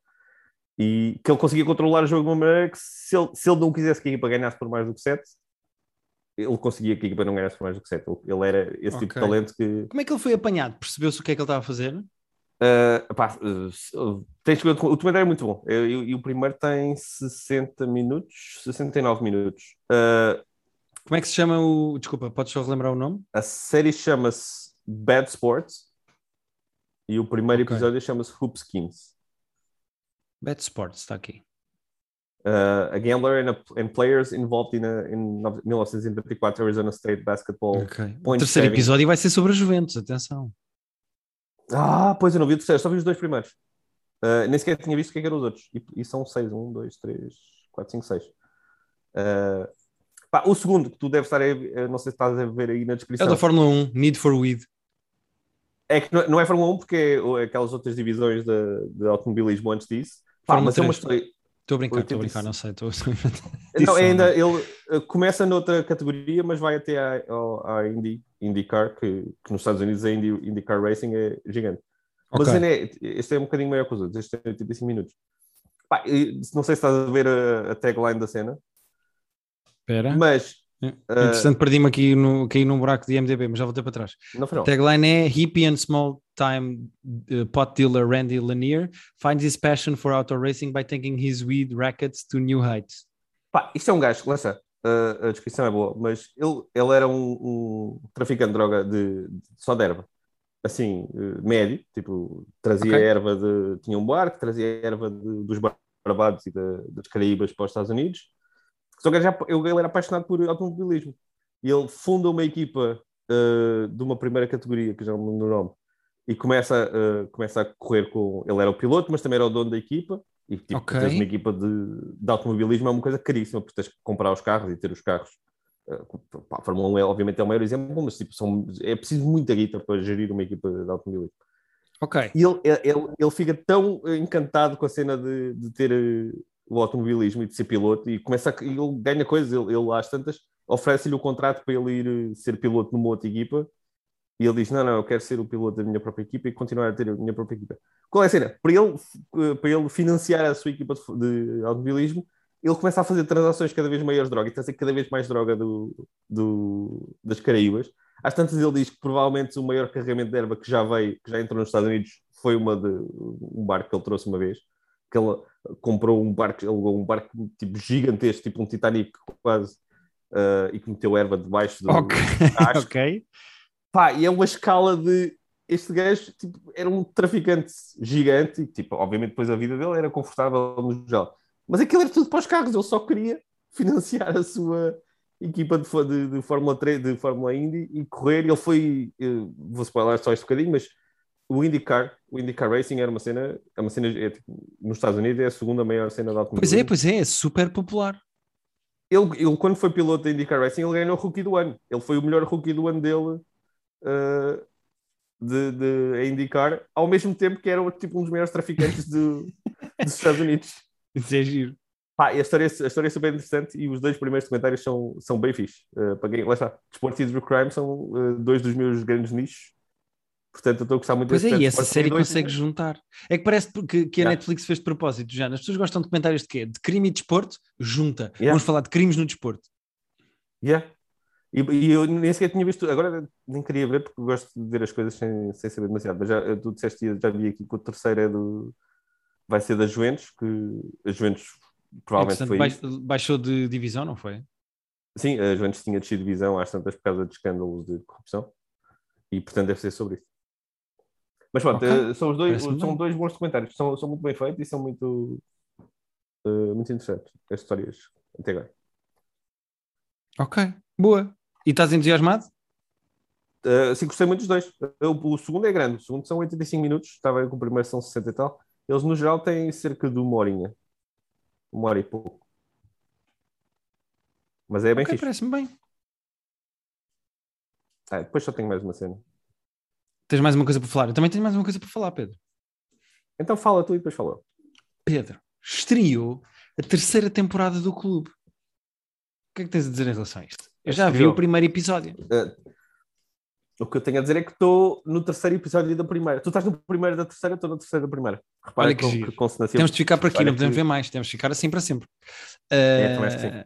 E que ele conseguia controlar o jogo de uma maneira que se ele, se ele não quisesse que a equipa ganhasse por mais do que 7, ele conseguia que a equipa não ganhasse por mais do que 7. Ele, ele era esse tipo de talento que... Como é que ele foi apanhado? Percebeu-se o que é que ele estava a fazer? Uh, pá, uh, uh, tens o documentário é muito bom. E, o primeiro tem 60 minutos, 69 minutos. Uh, Como é que se chama o. Desculpa, podes só relembrar o nome? a série chama-se Bad Sports e o primeiro Ok. episódio chama-se Hoop Skins. Bad Sports, está aqui. Uh, a gambler and, a- and players involved in, a, in 1934 Arizona State Basketball. Ok. O terceiro saving. episódio vai ser sobre a Juventus, atenção. Ah, pois eu não vi o terceiro, só vi os dois primeiros. Uh, nem sequer tinha visto o que, é que eram os outros. E, e são seis: um, dois, três, quatro, cinco, seis. Uh, pá, o segundo que tu deves estar a ver, não sei se estás a ver aí na É descrição. o da Fórmula 1, Need for Weed. É que não- não é Fórmula 1 porque é aquelas outras divisões de, de automobilismo antes disso. Pá, Fórmula mas é uma 3. história. Estou a brincar, estou a 85. brincar, não sei. Estou a. <laughs> Não, é ainda, ele uh, começa noutra categoria, mas vai até à, à Indy, IndyCar, que, que nos Estados Unidos a Indy, IndyCar Racing é gigante. Mas Ok. a cena é, este é um bocadinho maior que os outros, este tem 85 minutos. Pá, não sei se estás a ver a, a tagline da cena, Espera. mas É. Entretanto, perdi-me aqui no, caí num buraco de IMDB, mas já voltei para trás. não foi não. Tagline é Hippie and small time uh, pot dealer Randy Lanier finds his passion for auto racing by taking his weed rackets to new heights. Pá, isto é um gajo, está, a, a descrição é boa, mas ele, ele era um, um traficante de droga de, de- só de erva, assim, eh, médio, tipo, trazia Ok. erva de. tinha um barco, trazia erva de- dos Barbados e da- das Caraíbas para os Estados Unidos. Só que ele, já, ele ele era apaixonado por automobilismo e ele funda uma equipa eh, de uma primeira categoria, que já não me lembro do nome, e começa, eh, começa a correr com. Ele era o piloto, mas também era o dono da equipa. E tipo, Ok. tens uma equipa de, de automobilismo é uma coisa caríssima, porque tens que comprar os carros e ter os carros. Eh, pá, a Fórmula 1 é, obviamente é o maior exemplo, mas tipo, são, é preciso muita guita para gerir uma equipa de automobilismo. Ok. E ele, ele, ele fica tão encantado com a cena de, de ter eh, o automobilismo e de ser piloto e começa a, ele ganha coisas, ele, ele às tantas oferece-lhe o contrato para ele ir eh, ser piloto numa outra equipa e ele diz, não, não, eu quero ser o piloto da minha própria equipa e continuar a ter a minha própria equipa. Qual é a cena? Para ele, eh, para ele financiar a sua equipa de, de automobilismo, ele começa a fazer transações cada vez maiores de droga e trazer cada vez mais droga do, do, das Caraíbas. Às tantas ele diz que provavelmente o maior carregamento de erva que já veio, que já entrou nos Estados Unidos, foi uma de, um barco que ele trouxe uma vez. Que ele comprou um barco, alugou um barco tipo gigantesco, tipo um Titanic quase, eh, e que meteu erva debaixo do Ok. acho <laughs> ok. Pá, e é uma escala de este gajo tipo, era um traficante gigante e, tipo, obviamente, depois a vida dele era confortável no geral. Mas aquilo era tudo para os carros, ele só queria <laughs> financiar a sua equipa de, de, de Fórmula 3, de Fórmula Indy e correr. Ele foi, vou spoiler só este bocadinho, mas o IndyCar, o IndyCar Racing era uma cena, é uma cena é, tipo, nos Estados Unidos é a segunda maior cena de automóvel. Pois é, pois é, é super popular. Ele, ele, quando foi piloto da IndyCar Racing, ele ganhou o rookie do ano. Ele foi o melhor rookie do ano dele uh, de, de IndyCar, ao mesmo tempo que era tipo, um dos maiores traficantes de, <laughs> dos Estados Unidos. Isso é giro. Pá, a, história, a história é super interessante e os dois primeiros comentários são, são bem fixes. Uh, para quem, lá está, Desporto e True Crime são uh, dois dos meus grandes nichos Portanto, eu estou a gostar muito Pois é, e essa série consegue juntar. É que parece que, que a yeah. Netflix fez de propósito, já. As pessoas gostam de comentários de quê? De crime e desporto? Junta. Yeah. Vamos falar de crimes no desporto. Yeah. E, e, eu nem sequer tinha visto, agora nem queria ver porque gosto de ver as coisas sem, sem saber demasiado, mas já, tu disseste, já vi aqui que o terceiro é do, vai ser da Juventus, que a Juventus provavelmente é, foi... Baixou de divisão, não foi? Sim, a Juventus tinha descido de divisão às tantas por causa de escândalos de corrupção e portanto deve ser sobre isso. Mas pronto, okay. Eh, são, os dois, são dois bons documentários, são, são muito bem feitos e são muito, uh, muito interessantes as histórias até agora. Ok, boa. E estás entusiasmado? Uh, sim, gostei muito dos dois. O, o, segundo é grande, o segundo são 85 minutos, estava com o primeiro são 60 e tal. Eles no geral têm cerca de uma horinha. Uma hora e pouco. Mas é bem okay, fixe. parece-me bem. Ah, depois só tenho mais uma cena. Tens mais uma coisa para falar? Eu também tenho mais uma coisa para falar, Pedro. Então fala tu e depois fala. Pedro, estreou a terceira temporada do clube. O que é que tens a dizer em relação a isto? Eu já vi o primeiro episódio. Uh, o que eu tenho a dizer é que estou no terceiro episódio da primeira. Tu estás no primeiro da terceira, estou no terceiro da primeira. Repara Olha que, que, que Temos de ficar por aqui, Olha não podemos que... ver mais. Temos de ficar assim para sempre. Uh, é, também acho que sim.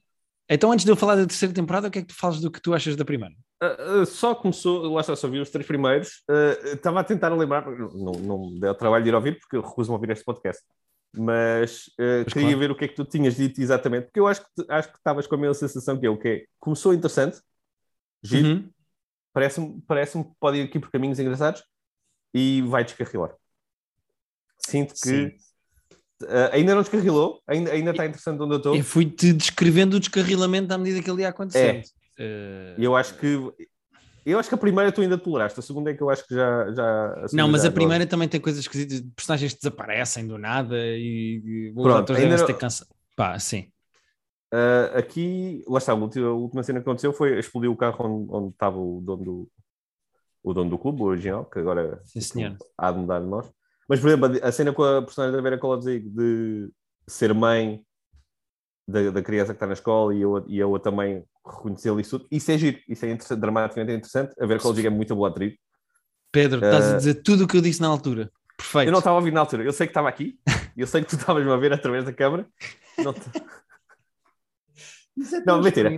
Então, antes de eu falar da terceira temporada, o que é que tu falas do que tu achas da primeira? Uh, uh, só começou, lá está, só vi os três primeiros. Uh, estava a tentar lembrar, não, não deu trabalho de ir ouvir, porque eu recuso-me a ouvir este podcast. Mas, mas queria claro. ver o que é que tu tinhas dito exatamente, porque eu acho que acho que estavas com a mesma sensação que eu, que é, começou interessante, giro, uhum. parece-me parece que pode ir aqui por caminhos engraçados e vai descarrilar. Sinto que Uh, ainda não descarrilou? Ainda, ainda está interessante onde eu estou? Eu fui-te descrevendo o descarrilamento à medida que ele ia acontecendo. É. Uh... Eu acho que eu acho que a primeira tu ainda toleraste, a segunda é que eu acho que já. já não, mas a primeira também tem coisas esquisitas, personagens desaparecem do nada e, e os Pronto, atores devem ter cansado. Pá, sim. Uh, aqui, lá está, a última, a última, cena que aconteceu foi explodir o carro onde, onde estava o dono do, o dono do clube, o original, que agora sim, há de mudar de nós. Mas, por exemplo, a cena com a personagem da Vera Kolodzik de ser mãe da, da, criança que está na escola e eu, e eu também reconhecê-la isso tudo, isso é giro, isso é interessante, dramaticamente interessante. A Vera Kolodzik é muito boa atriz. Pedro, estás uh, a dizer tudo o que eu disse na altura. Perfeito. Eu não estava a ouvir na altura, eu sei que estava aqui, eu sei que tu estavas-me a ver através da câmara. Não, <laughs> é não mentira.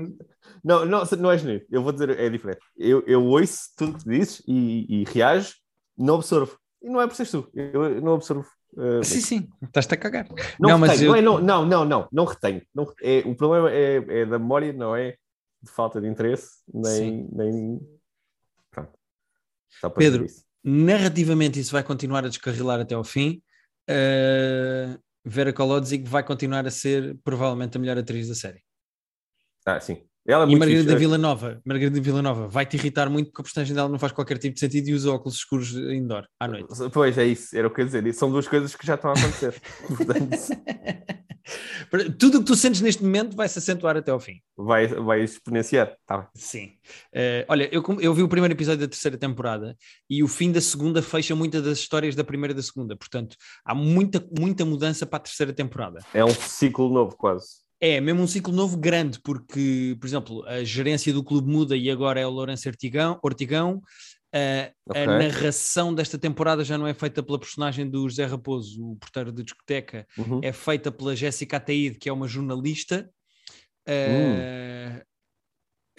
Não, não, não é genuíno. Eu vou dizer, é diferente. Eu, eu ouço tudo que dizes e, e reajo, não absorvo. E não é por seres tu, eu não observo. Uh, sim, sim, estás-te a cagar. Não, não mas eu... não, é, não, não, não, não, não retenho. Não, é, o problema é, é da memória, não é de falta de interesse, nem. nem... Pronto. Pedro, narrativamente isso vai continuar a descarrilar até ao fim. Uh, Vera Kolodzik vai continuar a ser provavelmente a melhor atriz da série. Ah, sim. Ela é e Margarida Vila Nova, Margarida Vila Nova vai te irritar muito porque a personagem dela não faz qualquer tipo de sentido e usa óculos escuros indoor à noite. Pois é isso, era o que eu ia dizer. São duas coisas que já estão a acontecer. <laughs> <laughs> Tudo o que tu sentes neste momento vai se acentuar até ao fim. Vai, vai exponenciar, tá. Sim. Uh, olha, eu, eu vi o primeiro episódio da terceira temporada e o fim da segunda fecha muitas das histórias da primeira e da segunda. Portanto, há muita, muita mudança para a terceira temporada. É um ciclo novo, quase. É, mesmo um ciclo novo grande, porque, por exemplo, a gerência do clube muda e agora é o Lourenço Ortigão. Ortigão. Uh, okay. A narração desta temporada já não é feita pela personagem do José Raposo, o porteiro de discoteca, uhum. é feita pela Jéssica Ataíde, que é uma jornalista. Uh,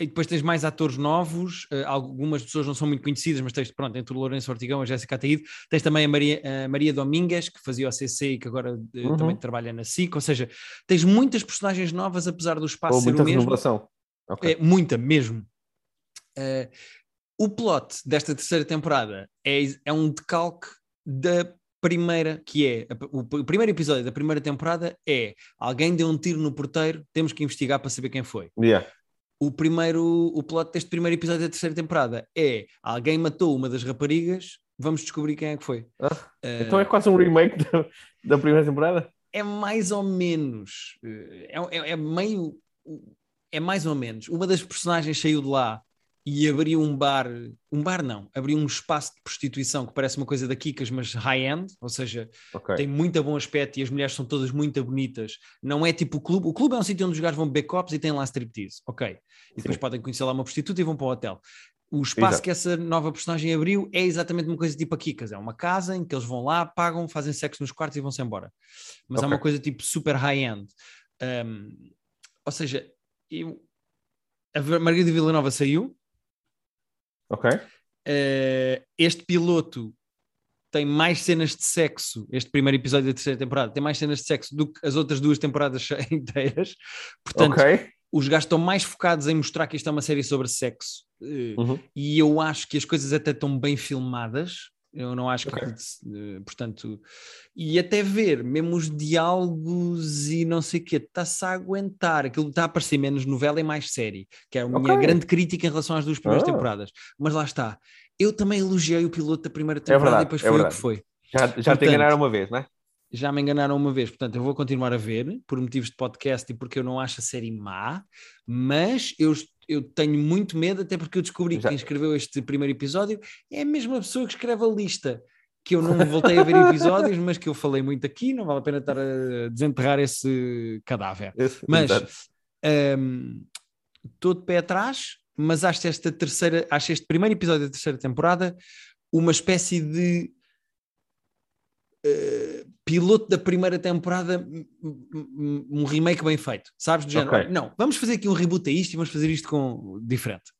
e depois tens mais atores novos, uh, algumas pessoas não são muito conhecidas, mas tens, pronto, entre o Lourenço Ortigão e a Jéssica Ataíde, tens também a Maria, a Maria Domingues, que fazia o CC e que agora uh, uhum. também trabalha na SIC, ou seja, tens muitas personagens novas, apesar do espaço Ou ser muita o mesmo. renovação. Okay. É, muita mesmo. Uh, O plot desta terceira temporada é, é um decalque da primeira, que é o, o primeiro episódio da primeira temporada é alguém deu um tiro no porteiro, temos que investigar para saber quem foi. Yeah. O primeiro, o plot deste primeiro episódio da terceira temporada é alguém matou uma das raparigas, vamos descobrir quem é que foi. Ah, Uh, Então é quase um remake da, da primeira temporada? é mais ou menos, eh, é, é- é meio, é mais ou menos. Uma das personagens saiu de lá e abriu um bar, um bar não, abriu um espaço de prostituição que parece uma coisa da Kikas, mas high-end, ou seja, Ok. tem muito bom aspecto e as mulheres são todas muito bonitas. Não é tipo o clube. O clube é um sítio onde os gajos vão beber copos e tem lá striptease. Ok. E depois Sim. podem conhecer lá uma prostituta e vão para o hotel. O espaço Exato. que essa nova personagem abriu é exatamente uma coisa tipo a Kikas. É uma casa em que eles vão lá, pagam, fazem sexo nos quartos e vão-se embora. Mas é Ok. uma coisa tipo super high-end. Um, ou seja, eu, a Margarida Villanova saiu. Ok. Uh, este piloto tem mais cenas de sexo, este primeiro episódio da terceira temporada, tem mais cenas de sexo do que as outras duas temporadas <laughs> inteiras. Portanto, ok. os gajos estão mais focados em mostrar que isto é uma série sobre sexo. Uh, Uhum. E eu acho que as coisas até estão bem filmadas. Eu não acho que, Ok. eh, portanto, e até ver, mesmo os diálogos e não sei o quê, está-se a aguentar. Aquilo está a parecer menos novela e mais série, que é a minha Ok. grande crítica em relação às duas primeiras Ah. temporadas. Mas lá está. Eu também elogiei o piloto da primeira temporada verdade, e depois é foi o que verdade. foi. Já, já Portanto- te enganaram uma vez, não é? Já me enganaram uma vez, portanto, eu vou continuar a ver por motivos de podcast e porque eu não acho a série má, mas eu, eu tenho muito medo, até porque eu descobri que quem escreveu este primeiro episódio é a mesma pessoa que escreve a lista. Que eu não voltei a ver <laughs> episódios, mas que eu falei muito aqui, não vale a pena estar a desenterrar esse cadáver. Esse- Mas estou de pé atrás, mas acho esta terceira, acho este primeiro episódio da terceira temporada uma espécie de eh, piloto da primeira temporada, um remake bem feito, sabes? Do género, Ok. olha, não, vamos fazer aqui um reboot a isto e vamos fazer isto com diferente.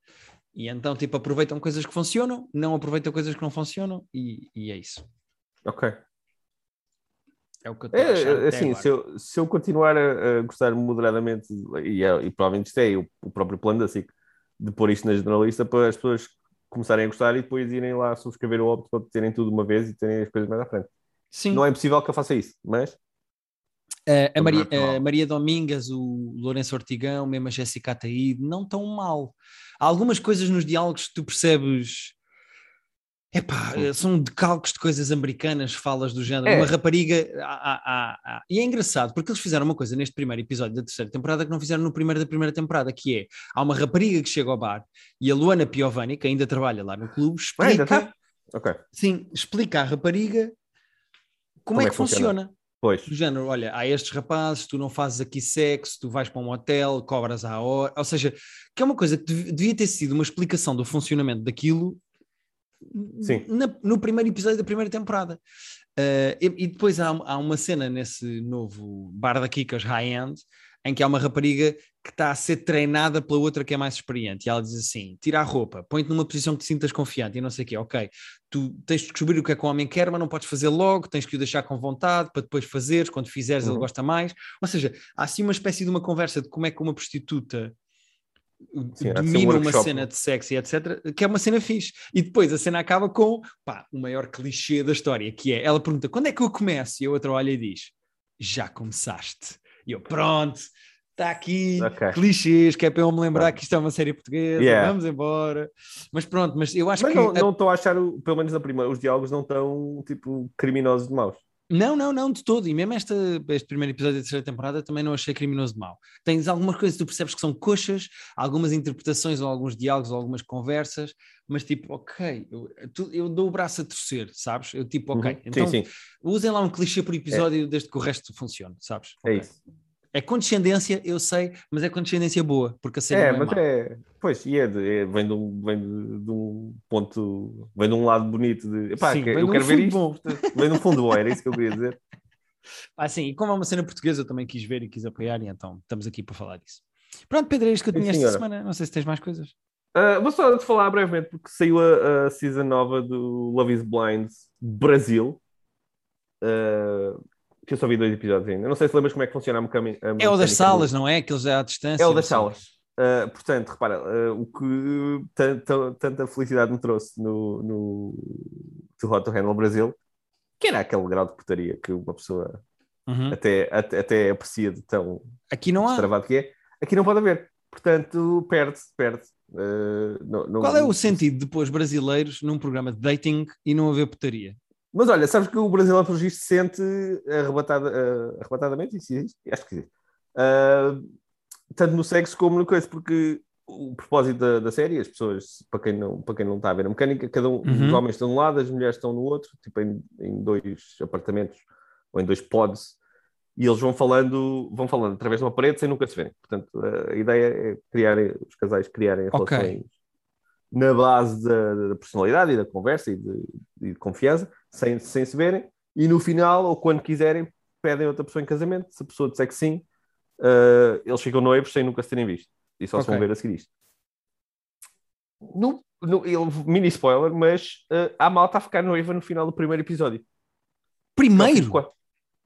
E então, tipo, aproveitam coisas que funcionam, não aproveitam coisas que não funcionam e, e é isso. Ok. É o que eu estou a achar É, até assim, se eu, se eu continuar a, a gostar moderadamente, e, é- e provavelmente isto é o, o próprio plano da SIC, de pôr isto na generalista para as pessoas começarem a gostar e depois irem lá subscrever o óbito para terem tudo uma vez e terem as coisas mais à frente. Sim. Não é impossível que eu faça isso, mas Uh, a, Maria, é a Maria Domingas, o Lourenço Ortigão, mesmo a Jéssica Ataíde, não tão mal. Há algumas coisas nos diálogos que tu percebes. Epá, são decalques de coisas americanas, falas do género. É. Uma rapariga. há- há- há- E é engraçado, porque eles fizeram uma coisa neste primeiro episódio da terceira temporada que não fizeram no primeiro da primeira temporada, que é: há uma rapariga que chega ao bar e a Luana Piovani, que ainda trabalha lá no clube, Ah, ainda explica, está? Ok, sim, explica à rapariga como, é que funciona. pois. Do género, olha, há estes rapazes, tu não fazes aqui sexo, tu vais para um hotel, cobras à hora, ou seja, que é uma coisa que dev- devia ter sido uma explicação do funcionamento daquilo na- no primeiro episódio da primeira temporada. Uh, e, e depois há, há uma cena nesse novo bar da Kikas High-End em que há uma rapariga que está a ser treinada pela outra que é mais experiente e ela diz assim, tira a roupa, põe-te numa posição que te sintas confiante e não sei o quê, ok, tu tens de descobrir o que é que o homem quer, mas não podes fazer logo, tens que o deixar com vontade para depois fazeres, quando fizeres ele Uhum. gosta mais, ou seja, há assim uma espécie de uma conversa de como é que uma prostituta Sim, um domina uma cena de sexo e etc, que é uma cena fixe. E depois a cena acaba com pá, o maior clichê da história, que é ela pergunta quando é que eu começo? E a outra olha e diz já começaste. E eu, pronto, está aqui, Ok. clichês, que é para eu me lembrar Pronto. que isto é uma série portuguesa, Yeah. vamos embora. Mas pronto, mas eu acho Mas que. não não estou a achar, pelo menos na primeira, os diálogos não estão tipo criminosos de maus. Não, não, não, de todo. E mesmo esta, este primeiro episódio da terceira temporada também não achei criminoso de mal. Tens algumas coisas que tu percebes que são coxas, algumas interpretações ou alguns diálogos ou algumas conversas, mas tipo, ok, eu, tu- eu dou o braço a torcer, sabes? Eu tipo, ok, Uhum. então sim, sim, usem lá um clichê por episódio desde que o resto funcione, sabes? é isso. É condescendência, eu sei, mas é condescendência boa, porque a série É, é mas má. é. Pois, e é, de- é- vem, de um, vem de, de um ponto. Vem de um lado bonito de. Epá, Sim, que- eu quero ver isto. bom. <laughs> Vem de um fundo bom, era isso que eu queria dizer. <laughs> Ah, sim, e como é uma cena portuguesa, eu também quis ver e quis apoiar, e então estamos aqui para falar disso. Pronto, Pedro, é isto que eu tinha esta semana. Não sei se tens mais coisas. Ah, vou só te falar brevemente, porque saiu a, a season nova do Love is Blind Brasil. ah, que eu só vi dois episódios ainda. Não sei se lembras como é que funciona a mecânica. É o das salas, não é? Aqueles à distância. É o das salas. Uh, portanto, repara, uh, o que tanta, tanta felicidade me trouxe no, no Too Hot to Handle Brasil, que era aquele grau de putaria que uma pessoa Uhum. até, até, até aprecia de tão Aqui não há. que é, aqui não pode haver. Portanto, perde, perde. Uh, não- não- Qual é o sentido de pôr brasileiros num programa de dating e não haver putaria? Mas olha, sabes que o visto, se sente arrebatada, uh, arrebatadamente, isso existe? Acho que existe. Uh, tanto no sexo como no coisa, porque o propósito da, da série, as pessoas, para quem, não, para quem não está a ver a mecânica, cada um, Uhum. os homens estão de um lado, as mulheres estão no outro, tipo em, em dois apartamentos ou em dois pods, e eles vão falando, vão falando através de uma parede sem nunca se verem. Portanto, a ideia é criarem, os casais criarem Ok. relações na base da, da personalidade e da conversa e de, e de confiança, sem, sem se verem, e no final, ou quando quiserem, pedem outra pessoa em casamento. Se a pessoa disser que sim, uh, eles ficam noivos sem nunca se terem visto. E só se vão ver a seguir isto. No, no, mini spoiler, mas uh, a malta a ficar noiva no final do primeiro episódio. Que Primeiro? quatro.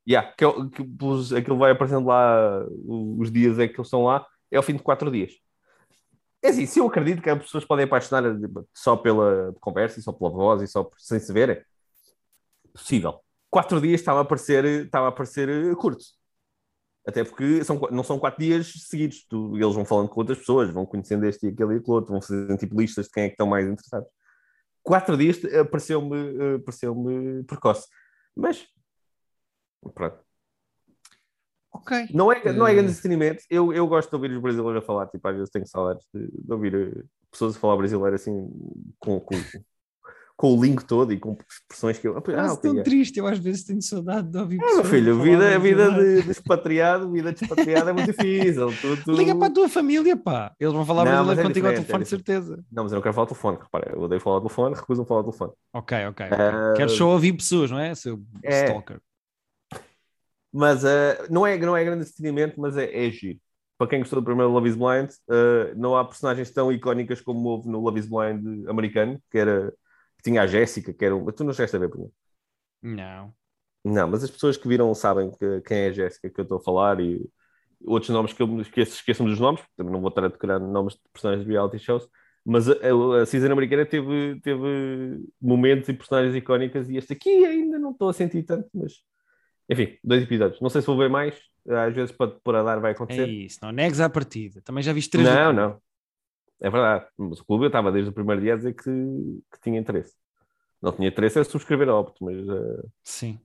Yeah, que, é que os- aquilo vai aparecendo lá, os dias é que eles estão lá, é ao fim de quatro dias. É assim, se eu acredito que as pessoas podem apaixonar só pela conversa e só pela voz e só por- sem se verem, possível. Quatro dias estava a parecer, estava a parecer eh, curto. Até porque são, não são quatro dias seguidos. Tu- eles vão falando com outras pessoas, vão conhecendo este e aquele e aquele outro, vão fazendo tipo listas de quem é que estão mais interessados. Quatro dias eh, pareceu-me eh, pareceu-me precoce. Mas pronto. Ok. Não é, não é grande entretenimento. Eu, eu gosto de ouvir os brasileiros a falar. Tipo, às vezes tenho saudades de, de ouvir pessoas a falar brasileiro assim, com, com, com o link todo e com expressões que eu. Ah, ok, tão é. triste, eu às vezes tenho saudade de ouvir É, meu pessoas filho, vida, vida brasileiro. de, de expatriado, vida de expatriado é muito difícil. Tu, tu- Liga para a tua família, pá. Eles vão falar Não, mas brasileiro é contigo ao diferente, telefone, é de certeza. Não, mas eu não quero falar ao telefone. Repara, eu odeio falar ao telefone, recuso-me falar ao telefone. Ok, ok. Ah, Queres só ouvir pessoas, não é? Seu É. stalker. Mas eh, não, é, não é grande entretenimento, mas é, é giro. Para quem gostou do primeiro Love is Blind, eh, não há personagens tão icónicas como houve no Love is Blind americano, que era tinha a Jéssica, que era. Tu não chegaste a ver, por exemplo. Não. Não, mas as pessoas que viram sabem que, quem é a Jéssica que eu estou a falar e outros nomes que eu me esqueço, esqueçam dos nomes, também não vou estar a decorar nomes de personagens de reality shows, mas a, a, a season americana teve, teve momentos e personagens icónicas e este aqui ainda não estou a sentir tanto, mas enfim, dois episódios. Não sei se vou ver mais, às vezes para pôr a dar vai É acontecer. isso, não negues à partida. Também já viste três. não, não. É verdade. Mas o clube eu estava desde o primeiro dia a dizer que, que tinha interesse. Não tinha interesse, era subscrever a Opto, mas, eh, Sim.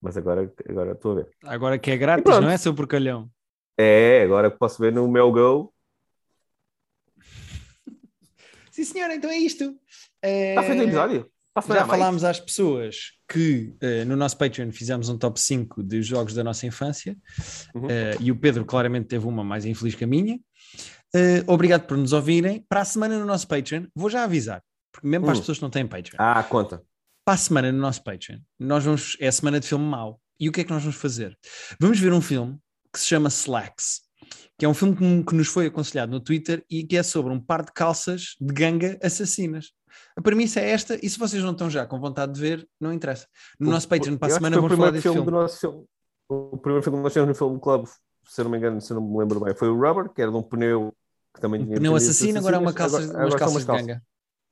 mas agora, agora estou a ver. Agora que é grátis, não é, seu porcalhão? É, agora que posso ver no meu Go. <laughs> Sim, senhora, então é isto. É... Está feito o episódio? A semana Já a mais? falámos às pessoas que eh, no nosso Patreon fizemos um top 5 de jogos da nossa infância Uhum. eh, e o Pedro claramente teve uma mais infeliz que a minha. Eh, obrigado por nos ouvirem. Para a semana no nosso Patreon, vou já avisar, porque mesmo para as Hum. pessoas que não têm Patreon, Ah, conta. para a semana no nosso Patreon, nós vamos, é a semana de filme mau. E o que é que nós vamos fazer? Vamos ver um filme que se chama Slacks, que é um filme que, que nos foi aconselhado no Twitter e que é sobre um par de calças de ganga assassinas. A premissa é esta, e se vocês não estão já com vontade de ver, não interessa. No nosso Patreon, para a semana, vamos falar desse filme, filme. do nosso filme. O primeiro filme que nós temos no Film Club, se não me engano, se não me lembro bem, foi o Rubber, que era de um pneu que também Um pneu assassino, agora é uma calça, Agora- umas agora calças de ganga.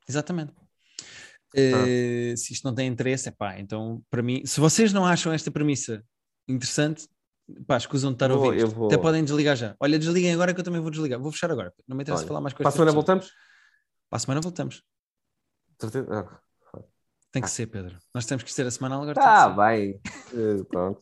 Exatamente. Eh, se isto não tem interesse, é pá, então para mim, se vocês não acham esta premissa interessante, pá, escusam de estar a ouvir vou- Até podem desligar já. Olha, desliguem agora que eu também vou desligar. Vou fechar agora. Não me interessa Olha, falar mais Para a coisas. semana voltamos? Para a semana voltamos. Certeza? Ah, Tem que ser, Pedro. Nós temos que ser a semana agora. Tá bem. Eh, Pronto.